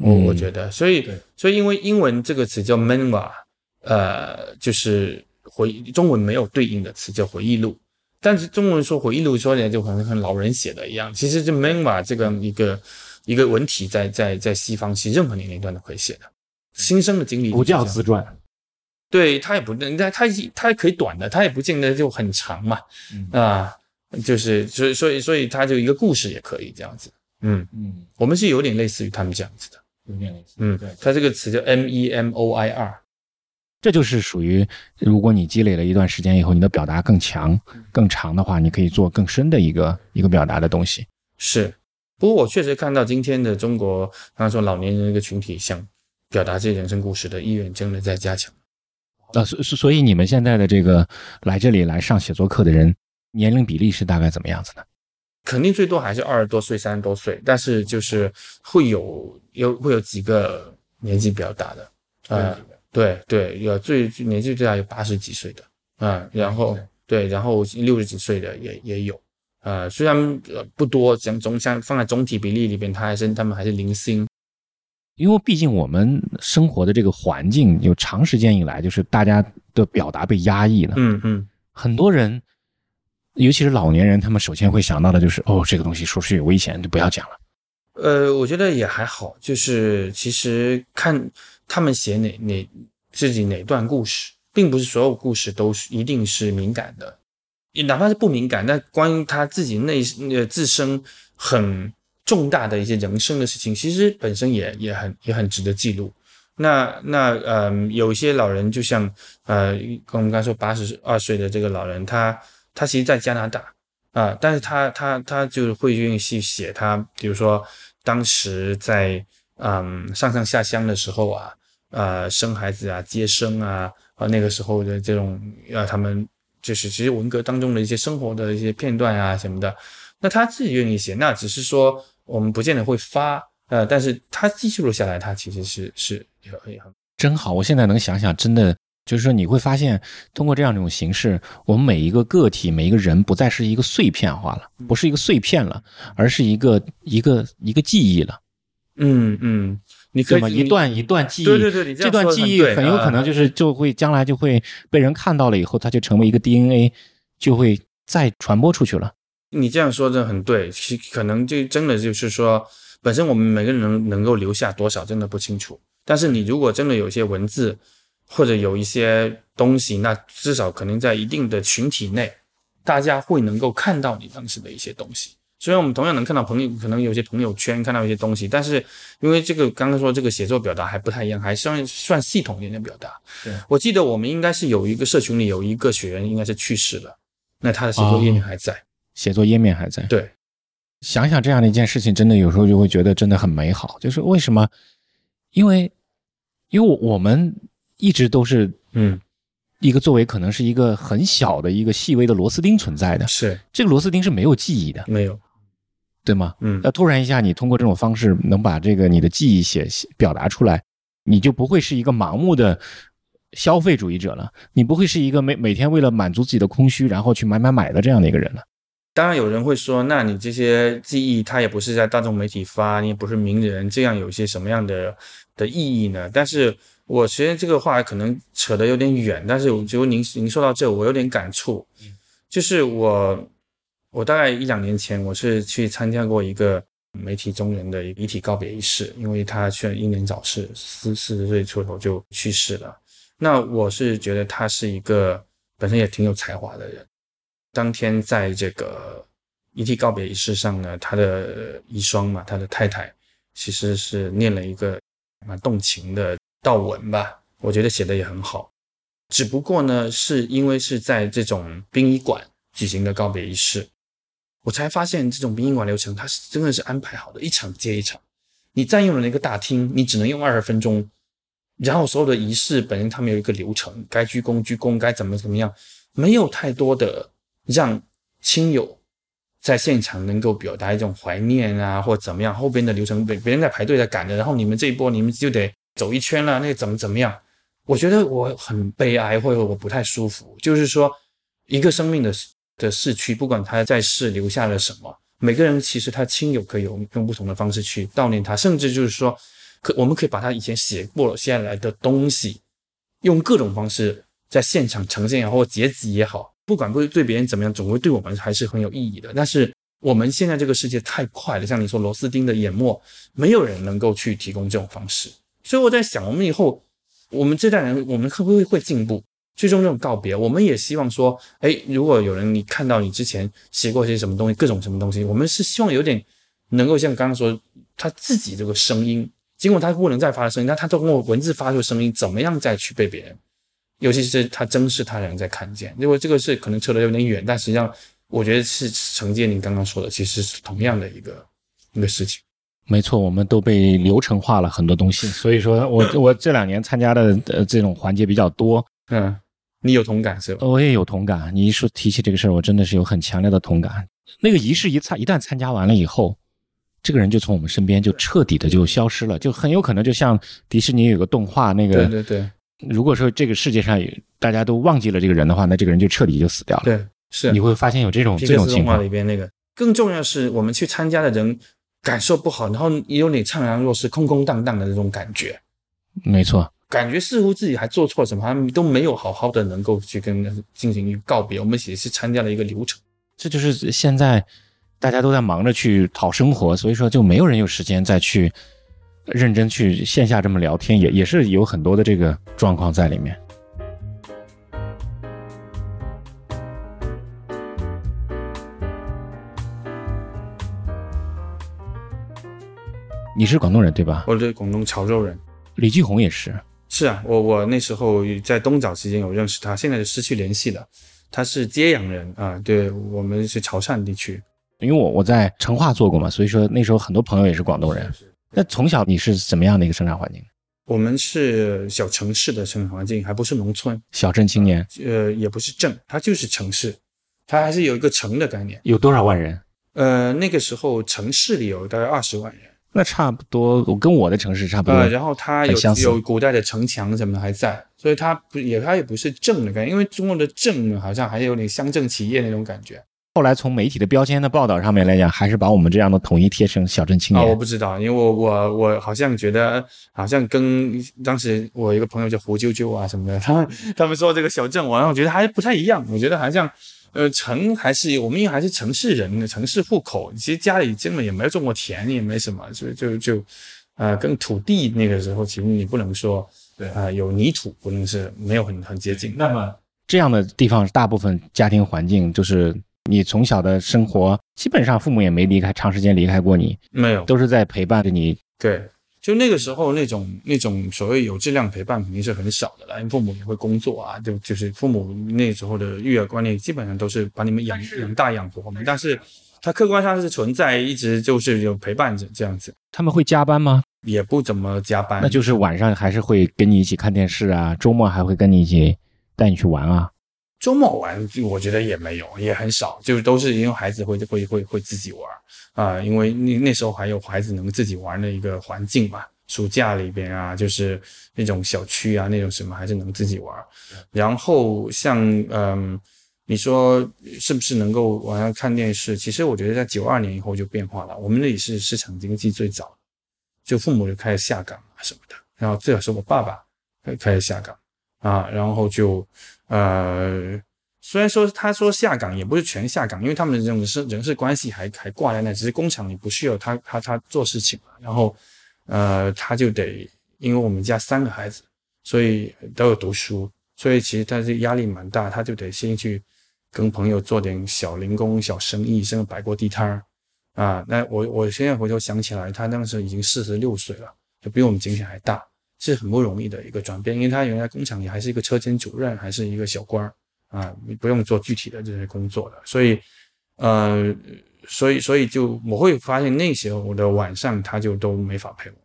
我嗯我觉得，所以所以因为英文这个词叫 memoir，呃，就是回中文没有对应的词叫回忆录，但是中文说回忆录说起来就好像很老人写的一样，其实这 memoir 这个一个一个文体在在在西方其实任何年龄段都可以写的，新生的经历不叫自传。对他也不，他他他可以短的，他也不见得就很长嘛，嗯。啊，就是所以所以所以他就一个故事也可以这样子，嗯，嗯，我们是有点类似于他们这样子的，有点类似。嗯，它这个词叫 M E M O I R，这就是属于，如果你积累了一段时间以后，你的表达更强、更长的话，你可以做更深的一个一个表达的东西。是，不过我确实看到今天的中国，刚刚说老年人一个群体想表达这些人生故事的意愿真的在加强，呃，所所所以你们现在的这个来这里来上写作课的人，年龄比例是大概怎么样子呢？肯定最多还是二十多岁、三十多岁，但是就是会有有会有几个年纪比较大的，呃，对对，有最年纪最大有八十几岁的，啊、然后对，然后六十几岁的也也有，呃，虽然呃不多，像总像放在总体比例里边，他还是他们还是零星，因为毕竟我们生活的这个环境有长时间以来，就是大家的表达被压抑了，嗯嗯，很多人，尤其是老年人，他们首先会想到的就是，哦，这个东西说出去有危险，就不要讲了。呃，我觉得也还好，就是其实看他们写哪哪自己哪段故事，并不是所有故事都是一定是敏感的，也哪怕是不敏感，那关于他自己内呃自身很重大的一些人生的事情，其实本身也也很也很值得记录。那那呃，有一些老人，就像呃，跟我们刚才说八十二岁的这个老人，他他其实在加拿大，啊、但是他他他就会愿意去写他，比如说当时在嗯上上下乡的时候啊，呃生孩子啊、接生啊，啊那个时候的这种呃他们就是其实文革当中的一些生活的一些片段啊什么的。那他自己愿意写，那只是说我们不见得会发，呃，但是他记录下来，他其实是是也很真好。我现在能想想，真的就是说，你会发现通过这样一种形式，我们每一个个体、每一个人不再是一个碎片化了，不是一个碎片了，而是一个一个一个记忆了。嗯嗯，你可以？一段一段记忆，对对对，你这段记忆很有可能就是就会将来就会被人看到了以后，它就成为一个 DNA，就会再传播出去了。你这样说的很对，其可能就真的就是说，本身我们每个人能能够留下多少，真的不清楚。但是你如果真的有一些文字，或者有一些东西，那至少可能在一定的群体内，大家会能够看到你当时的一些东西。虽然我们同样能看到朋友，可能有些朋友圈看到一些东西，但是因为这个刚刚说这个写作表达还不太一样，还算算系统一点的表达。我记得我们应该是有一个社群里有一个学员应该是去世了，那他的写作页面还在。写作页面还在。对，想想这样的一件事情，真的有时候就会觉得真的很美好。就是为什么？因为，因为我我们一直都是嗯，一个作为可能是一个很小的一个细微的螺丝钉存在的。是这个螺丝钉是没有记忆的，没有，对吗？嗯那突然一下，你通过这种方式能把这个你的记忆写写表达出来，你就不会是一个盲目的消费主义者了，你不会是一个每每天为了满足自己的空虚，然后去买买买的这样的一个人了。当然有人会说，那你这些记忆，它也不是在大众媒体发，你也不是名人，这样有一些什么样的的意义呢？但是我觉得这个话可能扯得有点远，但是我觉得您您说到这，我有点感触，就是我我大概一两年前，我是去参加过一个媒体中人的遗体告别仪式，因为他却英年早逝，四四十岁出头就去世了。那我是觉得他是一个本身也挺有才华的人。当天在这个遗体告别仪式上呢，他的遗孀嘛，他的太太其实是念了一个蛮动情的悼文吧，我觉得写的也很好。只不过呢，是因为是在这种殡仪馆举行的告别仪式，我才发现这种殡仪馆流程它是真的是安排好的，一场接一场。你占用了那个大厅，你只能用二十分钟，然后所有的仪式本身他们有一个流程，该鞠躬鞠躬，该怎么怎么样，没有太多的。让亲友在现场能够表达一种怀念啊，或怎么样，后边的流程别别人在排队在赶着，然后你们这一波你们就得走一圈了，那怎么怎么样？我觉得我很悲哀，或者我不太舒服。就是说，一个生命的的逝去，不管他在世留下了什么，每个人其实他亲友可以用不同的方式去悼念他，甚至就是说，可我们可以把他以前写过下来的东西，用各种方式在现场呈现也好，或截集也好。不管会对别人怎么样，总归对我们还是很有意义的。但是我们现在这个世界太快了，像你说螺丝钉的淹没，没有人能够去提供这种方式。所以我在想，我们以后我们这代人，我们会不会会进步？最终这种告别，我们也希望说，哎，如果有人你看到你之前写过些什么东西，各种什么东西，我们是希望有点能够像刚刚说他自己这个声音，尽管他不能再发的声音，但他通过文字发出声音，怎么样再去被别人。尤其是他珍视他人在看见，因为这个是可能扯得有点远，但实际上我觉得是承接您刚刚说的，其实是同样的一个一个事情。没错，我们都被流程化了很多东西，所以说我我这两年参加的呃这种环节比较多，嗯，你有同感是吧？我也有同感。你一说提起这个事儿，我真的是有很强烈的同感。那个仪式一参一旦参加完了以后，这个人就从我们身边就彻底的就消失了，就很有可能就像迪士尼有个动画那个，对对对。如果说这个世界上大家都忘记了这个人的话，那这个人就彻底就死掉了。对，是你会发现有这种这种情况里边那个。更重要是我们去参加的人感受不好，然后也有你怅然若失、空空荡荡的那种感觉。没错，感觉似乎自己还做错什么，他们都没有好好的能够去跟进行一个告别。我们也是参加了一个流程。这就是现在大家都在忙着去讨生活，所以说就没有人有时间再去。认真去线下这么聊天，也也是有很多的这个状况在里面。你是广东人对吧？我是广东潮州人。李继红也是。是啊，我我那时候在东早期间有认识他，现在就失去联系了。他是揭阳人啊，对我们是潮汕地区。因为我我在成化做过嘛，所以说那时候很多朋友也是广东人。那从小你是怎么样的一个生长环境？我们是小城市的生长环境，还不是农村，小镇青年呃，也不是镇，它就是城市，它还是有一个城的概念。有多少万人？呃，那个时候城市里有大概二十万人，那差不多，我跟我的城市差不多。呃，然后它有有古代的城墙什么的还在，所以它不也它也不是镇的感觉，因为中国的镇呢好像还有点乡镇企业那种感觉后来从媒体的标签的报道上面来讲，还是把我们这样的统一贴成小镇青啊、年。我不知道，因为我我我好像觉得好像跟当时我一个朋友叫胡啾啾啊什么的，他们他们说这个小镇，我让我觉得还不太一样，我觉得好像。呃，城还是我们因为还是城市人，城市户口，其实家里根本也没有种过田，也没什么，所以就就呃，跟土地那个时候，其实你不能说对啊、有泥土，不能是没有很很接近。那么这样的地方，大部分家庭环境就是你从小的生活，基本上父母也没离开长时间离开过你，没有，都是在陪伴着你。对，就那个时候那种那种所谓有质量陪伴肯定是很少的了，因为父母也会工作啊，就就是父母那时候的育儿观念基本上都是把你们养养大养活嘛，但是它客观上是存在，一直就是有陪伴着这样子，他们会加班吗？也不怎么加班，那就是晚上还是会跟你一起看电视啊，周末还会跟你一起带你去玩啊。周末玩，我觉得也没有，也很少，就是都是因为孩子会会会会自己玩啊、因为那那时候还有孩子能自己玩的一个环境嘛。暑假里边啊，就是那种小区啊，那种什么还是能自己玩。然后像嗯，你说是不是能够晚上看电视？其实我觉得在九二年以后就变化了。我们那里是市场经济最早，就父母就开始下岗啊什么的。然后最好是我爸爸开开始下岗啊，然后就呃，虽然说他说下岗也不是全下岗，因为他们这种人事人事关系还还挂在那，只是工厂里不需要他他他做事情了，然后呃他就得，因为我们家三个孩子，所以都有读书，所以其实他这压力蛮大，他就得先去跟朋友做点小零工、小生意，甚至摆过地摊儿啊。那我我现在回头想起来，他当时已经四十六岁了，就比我们今天还大。是很不容易的一个转变，因为他原来工厂里还是一个车间主任，还是一个小官儿啊，你不用做具体的这些工作的，所以呃，所以所以就我会发现那时候的晚上他就都没法陪我，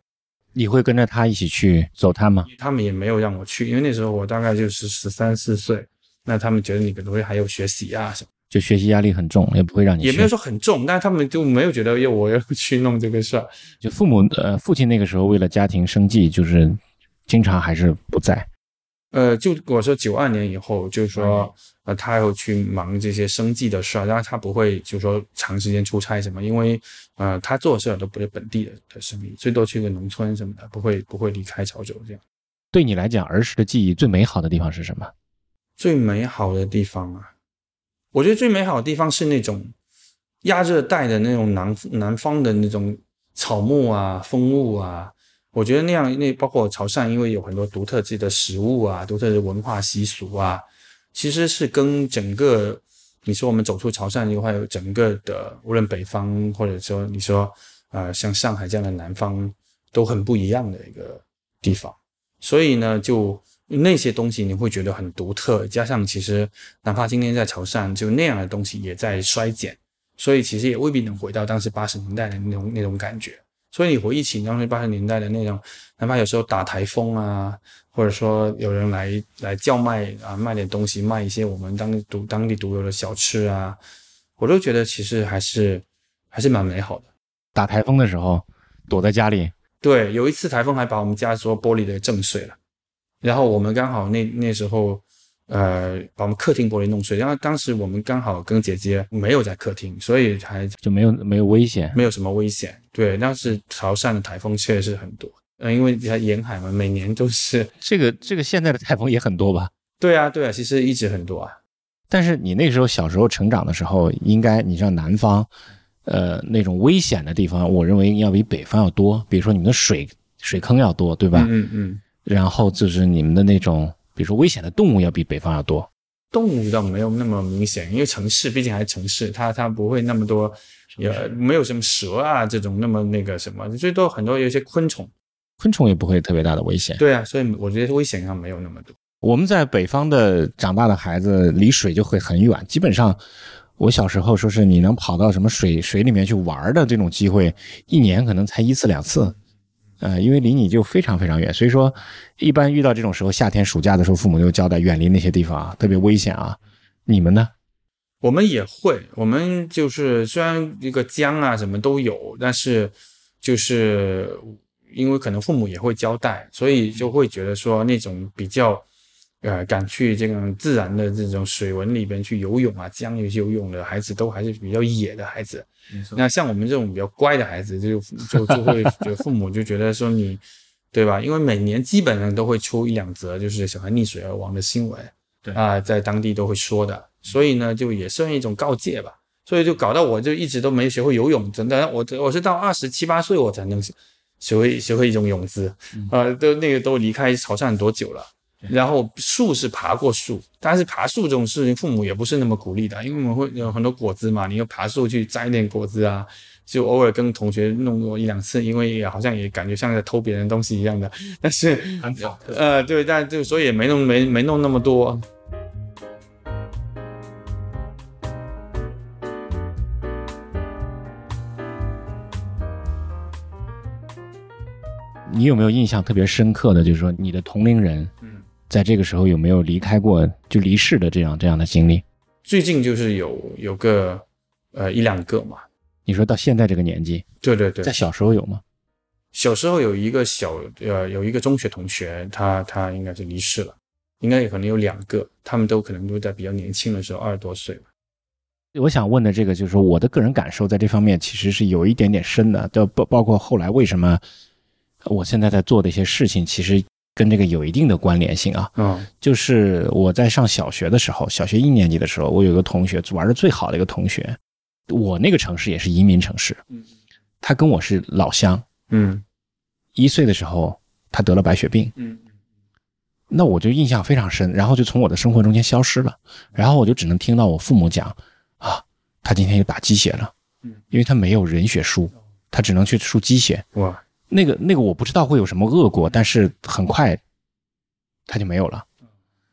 你会跟着他一起去走探吗？他们也没有让我去，因为那时候我大概就是十三四岁，那他们觉得你可能会还有学习啊什么，就学习压力很重，也不会让你。也没有说很重，但是他们就没有觉得要我要去弄这个事儿，就父母呃，父亲那个时候为了家庭生计，就是经常还是不在。呃，就我说九二年以后，就是说，呃，他要去忙这些生计的事儿，然后他不会就说长时间出差什么，因为呃，他做事儿都不是本地的的生意，最多去个农村什么的，不会不会离开潮州这样。对你来讲，儿时的记忆最美好的地方是什么？最美好的地方啊，我觉得最美好的地方是那种亚热带的那种南南方的那种草木啊、风物啊。我觉得那样，那包括潮汕，因为有很多独特自己的食物啊、独特的文化习俗啊，其实是跟整个你说我们走出潮汕的话，有整个的无论北方或者说你说呃像上海这样的南方都很不一样的一个地方。所以呢，就那些东西你会觉得很独特，加上其实哪怕今天在潮汕，就那样的东西也在衰减，所以其实也未必能回到当时八十年代的那种那种感觉。所以你回忆起当时八十年代的那种，哪怕有时候打台风啊，或者说有人来来叫卖啊，卖点东西，卖一些我们当地独当地独有的小吃啊，我都觉得其实还是还是蛮美好的。打台风的时候，躲在家里，对，有一次台风还把我们家所有玻璃的震碎了，然后我们刚好那那时候，呃，把我们客厅玻璃弄碎，然后当时我们刚好跟姐姐没有在客厅，所以还就没有没有危险。没有什么危险。对，但是潮汕的台风确实是很多，呃，因为它沿海嘛，每年都是。这个这个现在的台风也很多吧？对啊，对啊，其实一直很多啊。但是你那时候小时候成长的时候，应该你像南方，呃，那种危险的地方，我认为要比北方要多。比如说你们的水水坑要多，对吧？嗯嗯。然后就是你们的那种，比如说危险的动物要比北方要多。动物倒没有那么明显，因为城市毕竟还是城市，它它不会那么多，也没有什么蛇啊这种那么那个什么，最多很多有一些昆虫。昆虫也不会特别大的危险。对啊，所以我觉得危险上没有那么多。我们在北方的长大的孩子，离水就会很远。基本上，我小时候说是你能跑到什么水水里面去玩的这种机会，一年可能才一次两次。呃，因为离你就非常非常远，所以说一般遇到这种时候，夏天暑假的时候，父母就交代远离那些地方啊，特别危险啊。你们呢？我们也会，我们就是虽然一个江啊什么都有，但是就是因为可能父母也会交代，所以就会觉得说那种比较呃敢去这种自然的这种水文里边去游泳啊，江里游泳的孩子都还是比较野的孩子。那像我们这种比较乖的孩子，就就就会就父母就觉得说你对吧？因为每年基本上都会出一两则就是小孩溺水而亡的新闻，对啊，在当地都会说的。所以呢，就也算一种告诫吧。所以就搞到我就一直都没学会游泳，真的，我我是到二十七八岁我才能学会学会一种泳姿，呃，都那个都离开潮汕很多久了。然后树是爬过树，但是爬树这种事情，父母也不是那么鼓励的，因为我们会有很多果子嘛，你要爬树去摘点果子啊，就偶尔跟同学弄过一两次，因为也好像也感觉像在偷别人东西一样的，但是呃，对，但就所以也没弄没没弄那么多。你有没有印象特别深刻的，就是说你的同龄人，嗯，在这个时候有没有离开过就离世的这样这样的经历？最近就是有有个呃一两个嘛。你说到现在这个年纪，对对对，在小时候有吗？小时候有一个小呃有一个中学同学，他他应该是离世了，应该也可能有两个，他们都可能都在比较年轻的时候二十多岁吧。我想问的这个就是说我的个人感受在这方面其实是有一点点深的，就包包括后来为什么。我现在在做的一些事情，其实跟这个有一定的关联性啊。嗯，就是我在上小学的时候，小学一年级的时候，我有个同学玩的最好的一个同学，我那个城市也是移民城市。嗯，他跟我是老乡。嗯，一岁的时候他得了白血病。嗯那我就印象非常深，然后就从我的生活中间消失了。然后我就只能听到我父母讲啊，他今天又打鸡血了。嗯，因为他没有人血输，他只能去输鸡血。哇。那个那个我不知道会有什么恶果，但是很快他就没有了。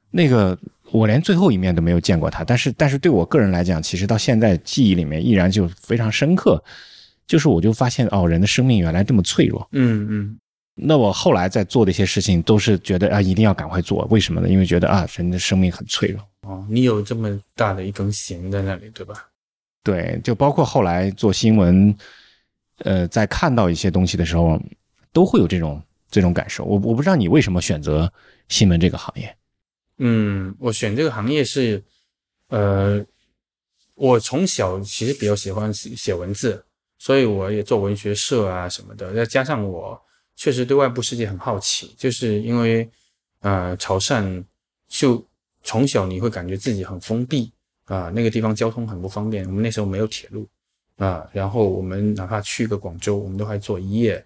那个我连最后一面都没有见过他，但是但是对我个人来讲，其实到现在记忆里面依然就非常深刻。就是我就发现哦，人的生命原来这么脆弱。嗯嗯。那我后来在做的一些事情，都是觉得啊，一定要赶快做。为什么呢？因为觉得啊，人的生命很脆弱。哦，你有这么大的一根弦在那里，对吧？对，就包括后来做新闻。呃，在看到一些东西的时候，都会有这种这种感受。我我不知道你为什么选择新闻这个行业。嗯，我选这个行业是，呃，我从小其实比较喜欢写写文字，所以我也做文学社啊什么的。再加上我确实对外部世界很好奇，就是因为呃，潮汕就从小你会感觉自己很封闭啊，那个地方交通很不方便。我们那时候没有铁路。啊，然后我们哪怕去个广州，我们都还坐一夜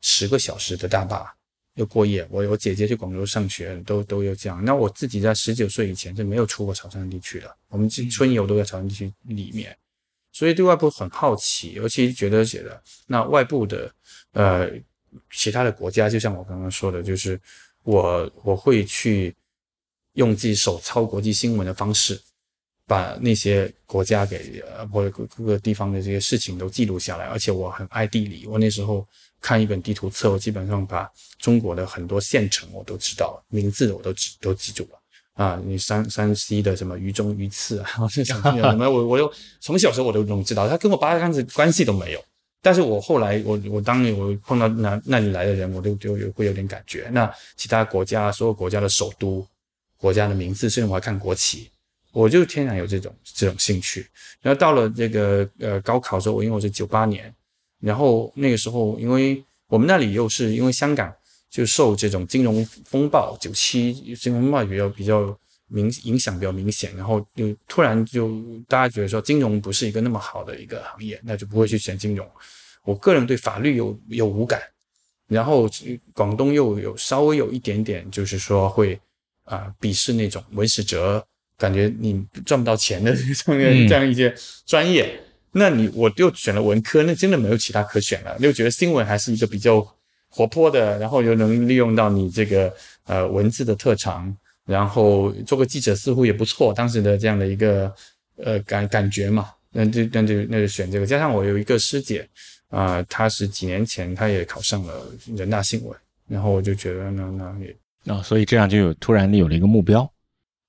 十个小时的大巴要过夜。我我姐姐去广州上学，都都有这样。那我自己在十九岁以前是没有出过潮汕地区的，我们春游都在潮汕地区里面，所以对外部很好奇，尤其觉得觉得那外部的呃其他的国家，就像我刚刚说的，就是我我会去用自己手抄国际新闻的方式。把那些国家给呃或者各各个地方的这些事情都记录下来，而且我很爱地理。我那时候看一本地图册，我基本上把中国的很多县城我都知道，名字我都记都记住了啊。你山山西的什么榆中榆次啊，什 么我 我又从小时候我都能知道，他跟我八竿子关系都没有。但是我后来我我当我碰到那那里来的人，我都就有会有点感觉。那其他国家所有国家的首都、国家的名字，甚至我还看国旗。我就天然有这种这种兴趣，然后到了这个呃高考时候，我因为我是九八年，然后那个时候因为我们那里又是因为香港就受这种金融风暴九七金融风暴比较比较明影响比较明显，然后就突然就大家觉得说金融不是一个那么好的一个行业，那就不会去选金融。我个人对法律有有无感，然后广东又有稍微有一点点就是说会啊鄙视那种文史哲。感觉你赚不到钱的 这样这样一些专业，那你我就选了文科，那真的没有其他可选了。又觉得新闻还是一个比较活泼的，然后又能利用到你这个呃文字的特长，然后做个记者似乎也不错。当时的这样的一个呃感感觉嘛，那就那就那就选这个。加上我有一个师姐，啊、她是几年前她也考上了人大新闻，然后我就觉得那那也啊、所以这样就有突然有了一个目标。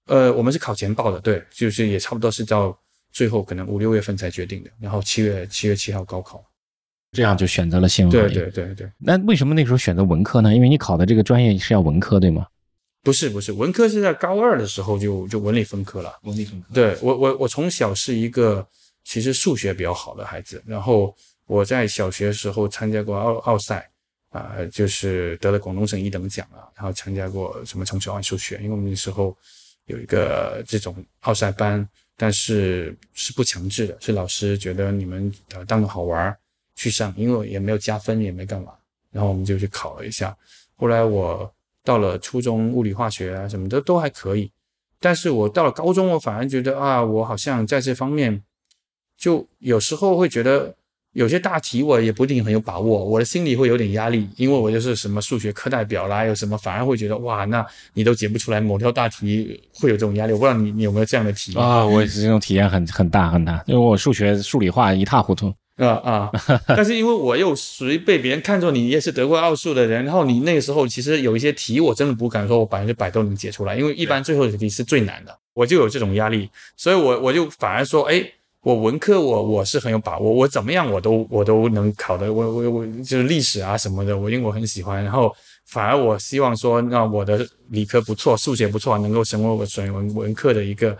呃，我们是考前报的，对，就是也差不多是到最后可能五六月份才决定的，然后七月七月七号高考。这样就选择了新闻对。对对对，那为什么那时候选择文科呢？因为你考的这个专业是要文科，对吗？不是不是，文科是在高二的时候就就文理分科了。文理分科。对我我我从小是一个其实数学比较好的孩子，然后我在小学的时候参加过奥奥赛啊、就是得了广东省一等奖啊，然后参加过什么城市奥数学，因为我们那时候有一个这种奥赛班，但是是不强制的，是老师觉得你们呃当个好玩去上，因为也没有加分，也没干嘛，然后我们就去考了一下。后来我到了初中，物理化学啊什么的都还可以，但是我到了高中，我反而觉得啊，我好像在这方面，就有时候会觉得有些大题我也不一定很有把握，我的心里会有点压力，因为我就是什么数学课代表啦，有什么反而会觉得哇，那你都解不出来某条大题，会有这种压力。我不知道你你有没有这样的体验啊、我这种体验很很大很大，因为我数学数理化一塌糊涂。啊啊！但是因为我又属于被别人看作你也是得过奥数的人，然后你那个时候其实有一些题我真的不敢说我百分之百都能解出来，因为一般最后的题是最难的，我就有这种压力，所以我我就反而说，哎，我文科我我是很有把握，我怎么样我都我都能考的，我我我就是历史啊什么的，我因为我很喜欢，然后反而我希望说，那我的理科不错，数学不错，能够成为我选文文科的一个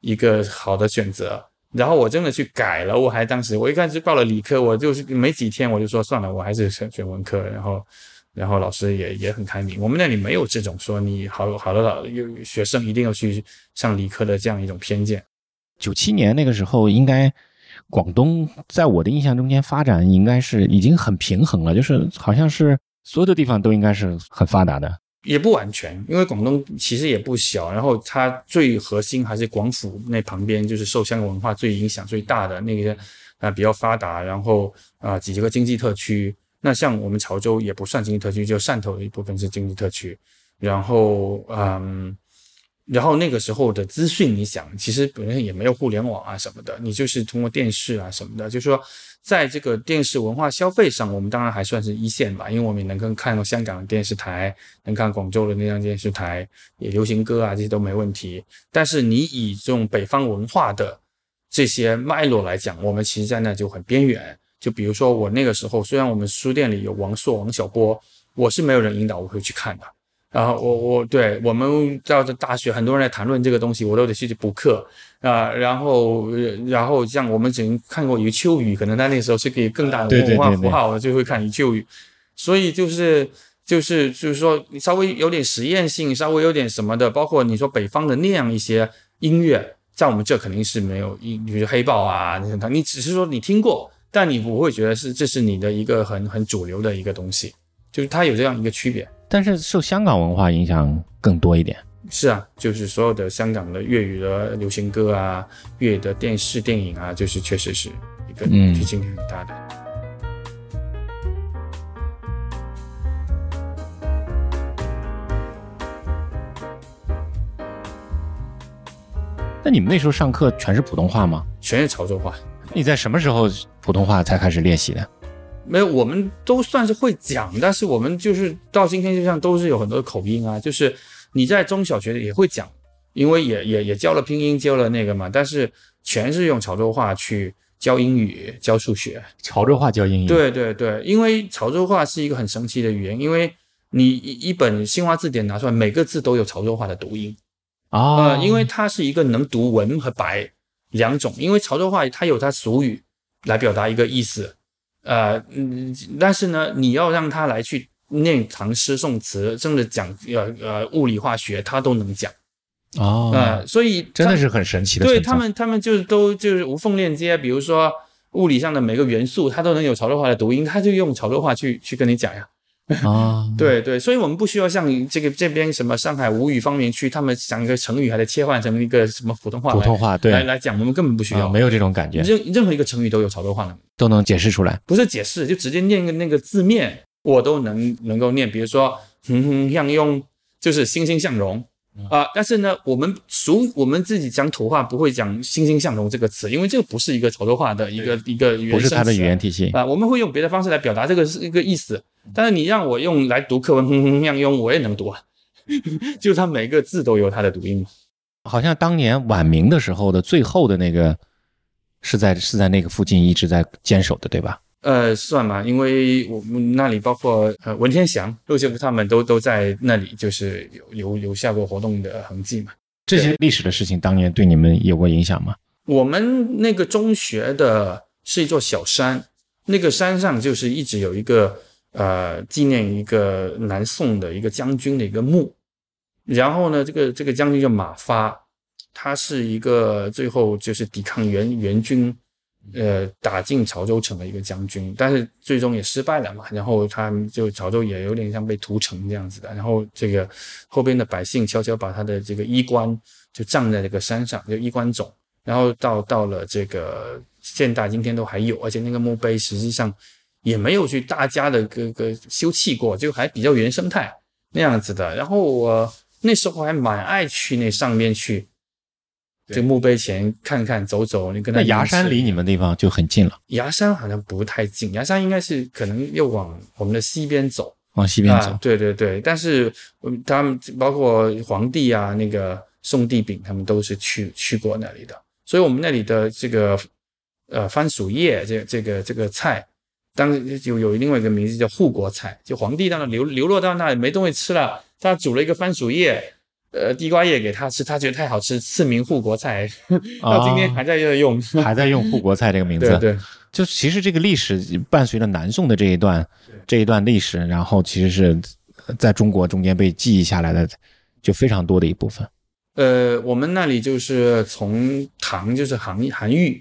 一个好的选择。然后我真的去改了，我还当时我一开始报了理科，我就是没几天我就说算了，我还是选选文科。然后，然后老师也也很开明，我们那里没有这种说你好好的老有学生一定要去上理科的这样一种偏见。九七年那个时候，应该广东在我的印象中间发展应该是已经很平衡了，就是好像是所有的地方都应该是很发达的。也不完全，因为广东其实也不小，然后它最核心还是广府那旁边，就是受香港文化最影响最大的那些啊、比较发达，然后啊、呃几个经济特区。那像我们潮州也不算经济特区，就汕头的一部分是经济特区。然后嗯，然后那个时候的资讯，你想，其实本身也没有互联网啊什么的，你就是通过电视啊什么的，就是说，在这个电视文化消费上，我们当然还算是一线吧，因为我们也能够看到香港的电视台，能看广州的那张电视台，也流行歌啊这些都没问题。但是你以这种北方文化的这些脉络来讲，我们其实在那就很边缘。就比如说我那个时候，虽然我们书店里有王朔、王小波，我是没有人引导我会去看的。然后我我对我们到这大学，很多人在谈论这个东西，我都得去补课啊、然后呃然后像我们只能看过余秋雨，可能在那时候是给更大的文化符号，我就会看余秋雨。所以就是就是就是说，你稍微有点实验性，稍微有点什么的，包括你说北方的那样一些音乐，在我们这肯定是没有，比如黑豹啊，你只是说你听过，但你不会觉得是这是你的一个很很主流的一个东西，就是它有这样一个区别。但是受香港文化影响更多一点。是啊，就是所有的香港的粤语的流行歌啊，粤语的电视电影啊，就是确实是一个嗯提醒很大的。那你们那时候上课全是普通话吗？全是潮州话，你在什么时候普通话才开始练习的？没有，我们都算是会讲，但是我们就是到今天就像都是有很多口音啊，就是你在中小学也会讲，因为也也也教了拼音，教了那个嘛，但是全是用潮州话去教英语、教数学。潮州话教英语。，对对对，因为潮州话是一个很神奇的语言，因为你一一本新华字典拿出来，每个字都有潮州话的读音。啊、呃，因为它是一个能读文和白两种，因为潮州话它有它俗语来表达一个意思，呃，嗯，但是呢，你要让他来去念唐诗宋词，甚至讲呃呃物理化学，他都能讲，哦，呃，所以真的是很神奇的。对他们，他们就是都就是无缝链接，比如说物理上的每个元素，它都能有潮州话的读音，他就用潮州话去去跟你讲呀。啊，对对，所以我们不需要像这个这边什么上海吴语方面区，他们讲一个成语还得切换成一个什么普通话来普通话对。来来讲，我们根本不需要，啊没有这种感觉，任任何一个成语都有潮州话的，都能解释出来。不是解释，就直接念个那个字面，我都能能够念。比如说，哼哼向用就是欣欣向荣，啊、但是呢，我们俗我们自己讲土话不会讲欣欣向荣这个词，因为这个不是一个潮州话的一个一个原不是它的语言体系。啊，我们会用别的方式来表达这个是一个意思，但是你让我用来读课文，哼哼样用我也能读啊，就是它每个字都有它的读音嘛。好像当年晚明的时候的最后的那个是在是在那个附近一直在坚守的，对吧？呃，算吧，因为我们那里包括呃文天祥、陆秀夫他们都都在那里，就是有留留下过活动的痕迹嘛。这些历史的事情当年对你们有过影响吗？我们那个中学的是一座小山，那个山上就是一直有一个呃纪念一个南宋的一个将军的一个墓，然后呢，这个这个将军叫马发，他是一个最后就是抵抗元元军，呃打进潮州城的一个将军，但是最终也失败了嘛，然后他就潮州也有点像被屠城这样子的，然后这个后边的百姓悄悄把他的这个衣冠就葬在这个山上，就衣冠冢。然后到到了这个现代，今天都还有，而且那个墓碑实际上也没有去大家的个个修葺过，就还比较原生态那样子的。然后我那时候还蛮爱去那上面去，这墓碑前看看走走。你跟他那崖山离你们地方就很近了，崖山好像不太近，崖山应该是可能又往我们的西边走。往西边走。啊。对对对，但是嗯他们包括皇帝啊，那个宋帝昺他们都是去去过那里的，所以我们那里的这个呃番薯叶这这个这个菜，当时有有另外一个名字叫护国菜，就皇帝到那流流落到那里没东西吃了，他煮了一个番薯叶。呃，地瓜叶给他吃，他觉得太好吃，赐名护国菜，到今天还在用。还在用护国菜这个名字，对对，就其实这个历史伴随着南宋的这一段这一段历史，然后其实是在中国中间被记忆下来的，就非常多的一部分。呃，我们那里就是从唐，就是韩韩愈，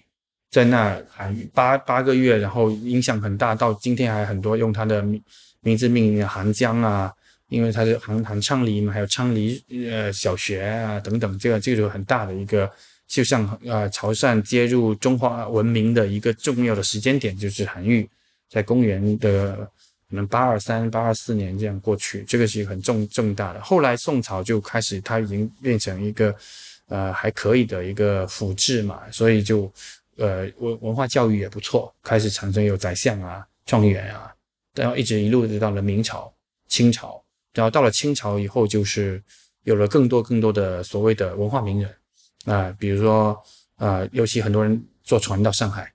在那韩愈八八个月，然后影响很大，到今天还很多用他的名字命名的韩江啊，因为他是韩韩昌黎嘛，还有昌黎呃小学啊等等，这个这个就很大的一个，就像呃潮汕接入中华文明的一个重要的时间点，就是韩愈在公元的可能八二三、八二四年这样过去，这个是很重重大的。后来宋朝就开始，它已经变成一个呃还可以的一个府治嘛，所以就呃文文化教育也不错，开始产生有宰相啊、状元啊，然后一直一路就到了明朝、清朝。然后到了清朝以后，就是有了更多更多的所谓的文化名人啊、比如说啊、尤其很多人坐船到上海，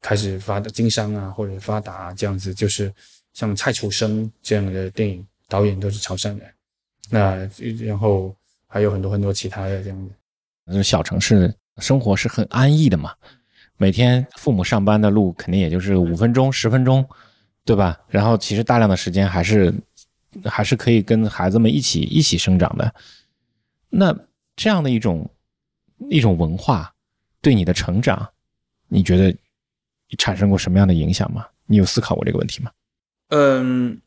开始发的经商啊，或者发达、这样子，就是像蔡楚生这样的电影导演都是潮汕人，那然后还有很多很多其他的这样子。就是小城市生活是很安逸的嘛，每天父母上班的路肯定也就是五分钟、十分钟，对吧？然后其实大量的时间还是还是可以跟孩子们一起一起生长的。那这样的一种一种文化对你的成长，你觉得产生过什么样的影响吗？你有思考过这个问题吗？嗯，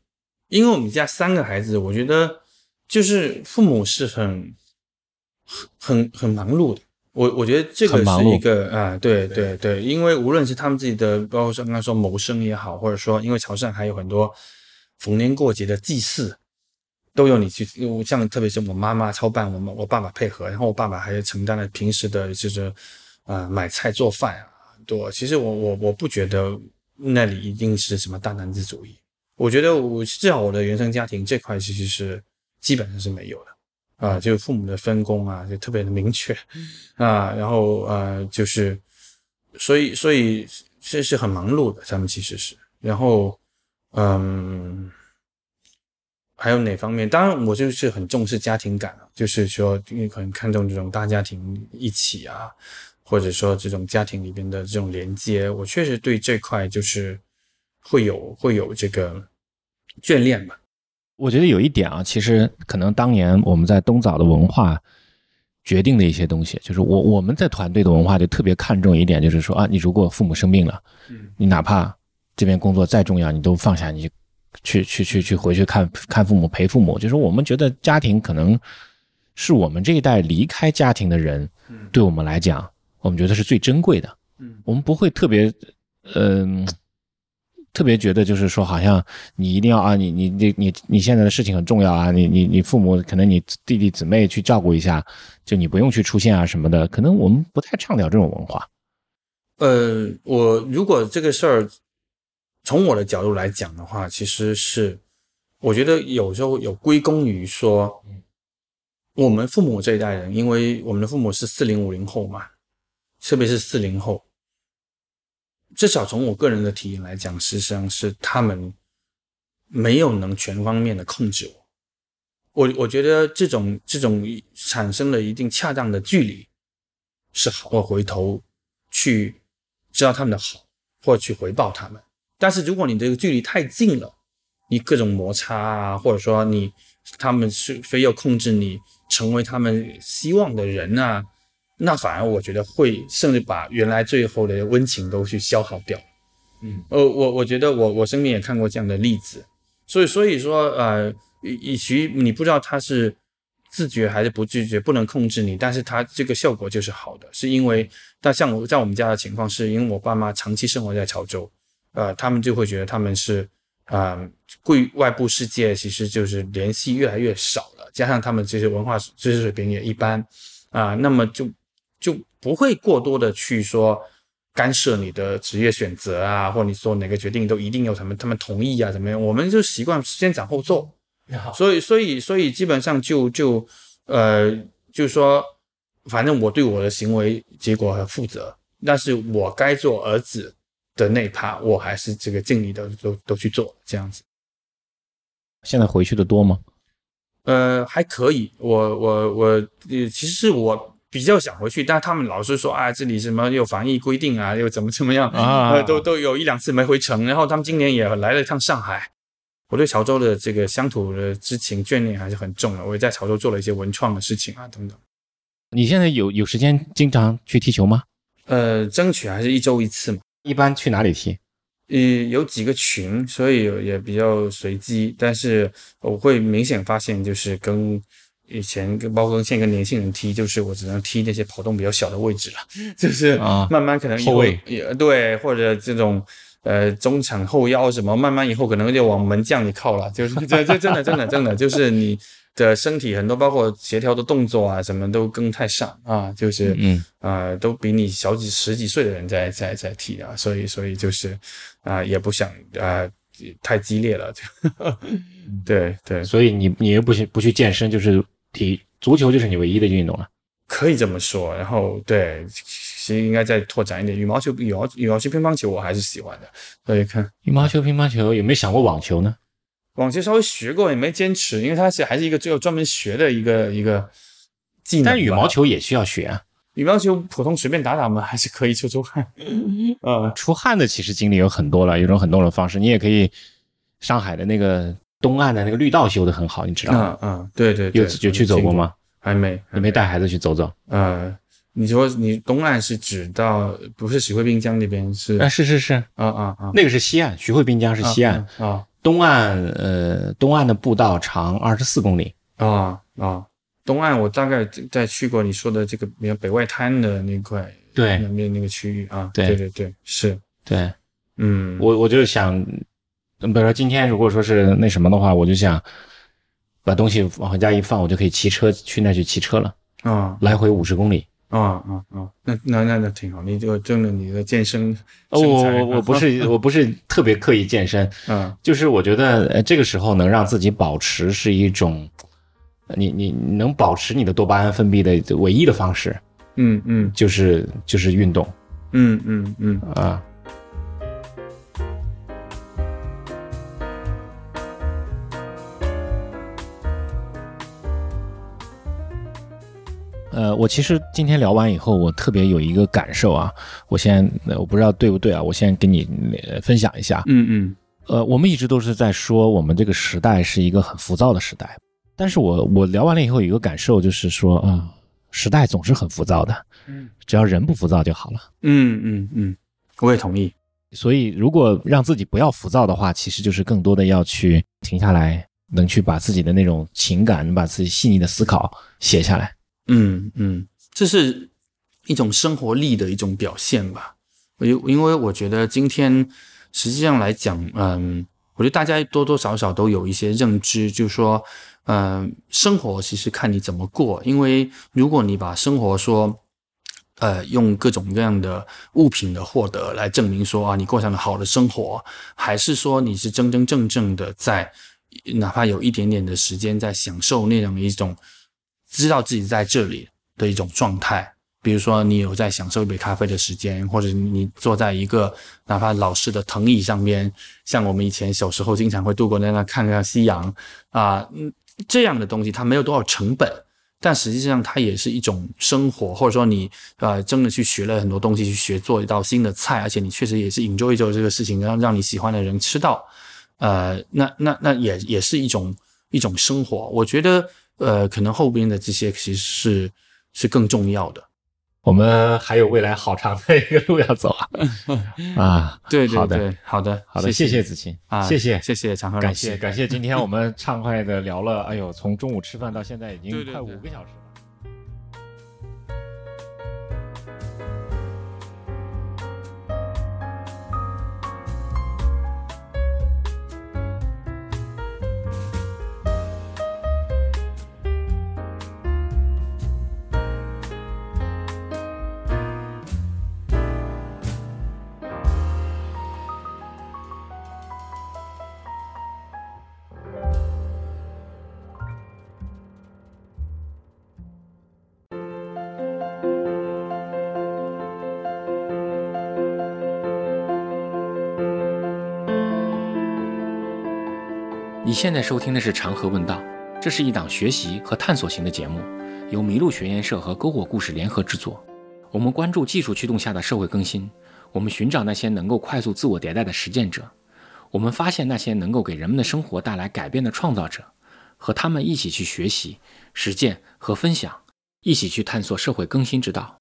因为我们家三个孩子，我觉得就是父母是很很很忙碌的。我我觉得这个是一个啊，对对。对，因为无论是他们自己的，包括像刚刚说谋生也好，或者说因为潮汕还有很多逢年过节的祭祀，都有你去，像特别是我妈妈操办，我们我爸爸配合，然后我爸爸还承担了平时的就是啊、买菜做饭啊很多。其实我我我不觉得那里一定是什么大男子主义，我觉得我至少我的原生家庭这块其实是基本上是没有的啊，就父母的分工啊就特别的明确 啊，然后呃就是所以所以这是很忙碌的，他们其实是，然后嗯。还有哪方面？当然，我就是很重视家庭感啊，就是说，因为可能看重这种大家庭一起啊，或者说这种家庭里边的这种连接，我确实对这块就是会有会有这个眷恋吧。我觉得有一点啊，其实可能当年我们在东早的文化决定的一些东西，就是我我们在团队的文化就特别看重一点，就是说啊，你如果父母生病了，嗯你哪怕这边工作再重要，你都放下，你去去去去回去看看父母，陪父母。就是我们觉得家庭可能是我们这一代离开家庭的人，嗯对我们来讲，我们觉得是最珍贵的。嗯我们不会特别，嗯、特别觉得就是说，好像你一定要啊，你你你你你现在的事情很重要啊，你你你父母可能你弟弟姊妹去照顾一下，就你不用去出现啊什么的，可能我们不太倡导这种文化。呃，我如果这个事儿从我的角度来讲的话，其实是我觉得有时候有归功于说，我们父母这一代人，因为我们的父母是四零五零后嘛，特别是四零后。至少从我个人的体验来讲，实际上是他们没有能全方面的控制我。我我觉得这种这种产生了一定恰当的距离是好。我回头去知道他们的好，或去回报他们。但是如果你这个距离太近了，你各种摩擦啊，或者说你他们是非要控制你成为他们希望的人啊。那反而我觉得会，甚至把原来最后的温情都去消耗掉。嗯，呃，我我觉得我我身边也看过这样的例子，所以所以说，呃，与其你不知道他是自觉还是不自觉，不能控制你，但是他这个效果就是好的，是因为，但像我在我们家的情况，是因为我爸妈长期生活在潮州，呃，他们就会觉得他们是，啊，贵外部世界其实就是联系越来越少了，加上他们这些文化知识水平也一般，啊，那么就。就不会过多的去说干涉你的职业选择啊，或者你说哪个决定都一定有他们他们同意啊，怎么样？我们就习惯先斩后奏，所以所以所以基本上就就呃，就是说，反正我对我的行为结果负责，但是我该做儿子的那趴，我还是这个尽力的都都去做，这样子。现在回去的多吗？呃，还可以，我我我呃，其实是我。比较想回去，但他们老是说啊，这里什么又防疫规定啊，又怎么怎么样啊，都都有一两次没回城。然后他们今年也来了一趟上海。我对潮州的这个乡土的之情眷恋还是很重的。我也在潮州做了一些文创的事情啊，等等。你现在有有时间经常去踢球吗？呃，争取还是一周一次嘛。一般去哪里踢？呃，有几个群，所以也比较随机。但是我会明显发现，就是跟。以前跟包括现在跟年轻人踢，就是我只能踢那些跑动比较小的位置了，就是慢慢可能后卫。也对，或者这种呃中场后腰什么，慢慢以后可能就往门将里靠了，就是这这真的真的真的 就是你的身体很多包括协调的动作啊什么都跟太上啊，就是嗯啊都比你小几十几岁的人在在在踢啊，所以所以就是啊也不想啊太激烈了，对对，所以你你又不去不去健身就是。体足球就是你唯一的运动了，可以这么说。然后对，其实应该再拓展一点。羽毛球、羽毛羽毛球、乒乓球我还是喜欢的。所以看羽毛球、乒乓球有没有想过网球呢？网球稍微学过，也没坚持，因为它是还是一个只有专门学的一个一个技能。但羽毛球也需要学啊。羽毛球普通随便打打嘛，还是可以出出汗。呃，出汗的其实经历有很多了，有种很多种方式。你也可以上海的那个。东岸的那个绿道修的很好，你知道吗？嗯嗯，对对，有有去走过吗？还没，你没带孩子去走走？呃，你说你东岸是指到不是徐汇滨江那边是？啊，是是是，啊啊啊，那个是西岸，徐汇滨江是西岸啊。东岸呃，东岸的步道长二十四公里啊啊。东岸我大概在去过你说的这个比如北外滩的那块，对，那边那个区域啊，对对对，是，对，嗯，我我就想。比如说今天如果说是那什么的话，我就想把东西往回家一放，我就可以骑车去那去骑车了啊，来回五十公里啊啊啊，那那那那挺好，你就挣了你的健身。我我我不是 我不是特别刻意健身，嗯，就是我觉得呃这个时候能让自己保持是一种，你你能保持你的多巴胺分泌的唯一的方式，嗯嗯，就是就是运动，嗯嗯嗯啊。呃，我其实今天聊完以后，我特别有一个感受啊，我先我不知道对不对啊，我先跟你分享一下。嗯嗯，呃，我们一直都是在说我们这个时代是一个很浮躁的时代，但是我我聊完了以后有一个感受就是说啊，时代总是很浮躁的，嗯，只要人不浮躁就好了。嗯嗯嗯，我也同意。所以如果让自己不要浮躁的话，其实就是更多的要去停下来，能去把自己的那种情感，把自己细腻的思考写下来。嗯嗯，这是一种生活力的一种表现吧。我因为我觉得今天实际上来讲，嗯，我觉得大家多多少少都有一些认知，就是说，嗯，生活其实看你怎么过。因为如果你把生活说，呃，用各种各样的物品的获得来证明说啊，你过上了好的生活，还是说你是真真正正的在，哪怕有一点点的时间在享受那样一种知道自己在这里的一种状态。比如说，你有在享受一杯咖啡的时间，或者你坐在一个哪怕老式的藤椅上边，像我们以前小时候经常会度过在那看看夕阳啊，嗯，这样的东西它没有多少成本，但实际上它也是一种生活，或者说你呃真的去学了很多东西，去学做一道新的菜，而且你确实也是 enjoy 做这个事情，让让你喜欢的人吃到，呃，那那那也也是一种一种生活。我觉得呃，可能后边的这些其实是是更重要的。我们还有未来好长的一个路要走啊！啊，对对对，好的好的，谢谢子晴啊，谢谢谢谢常河感谢感谢，今天我们畅快的聊了，哎呦，从中午吃饭到现在已经快五个小时。现在收听的是《长河问道》，这是一档学习和探索型的节目，由麋鹿学研社和篝火故事联合制作。我们关注技术驱动下的社会更新，我们寻找那些能够快速自我迭代的实践者，我们发现那些能够给人们的生活带来改变的创造者，和他们一起去学习、实践和分享，一起去探索社会更新之道。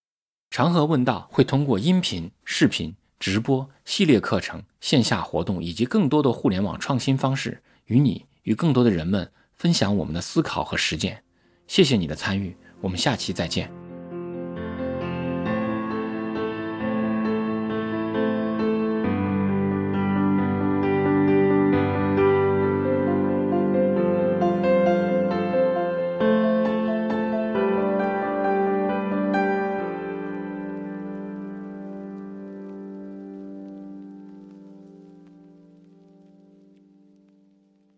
长河问道会通过音频、视频、直播、系列课程、线下活动以及更多的互联网创新方式。与你与更多的人们分享我们的思考和实践，谢谢你的参与，我们下期再见。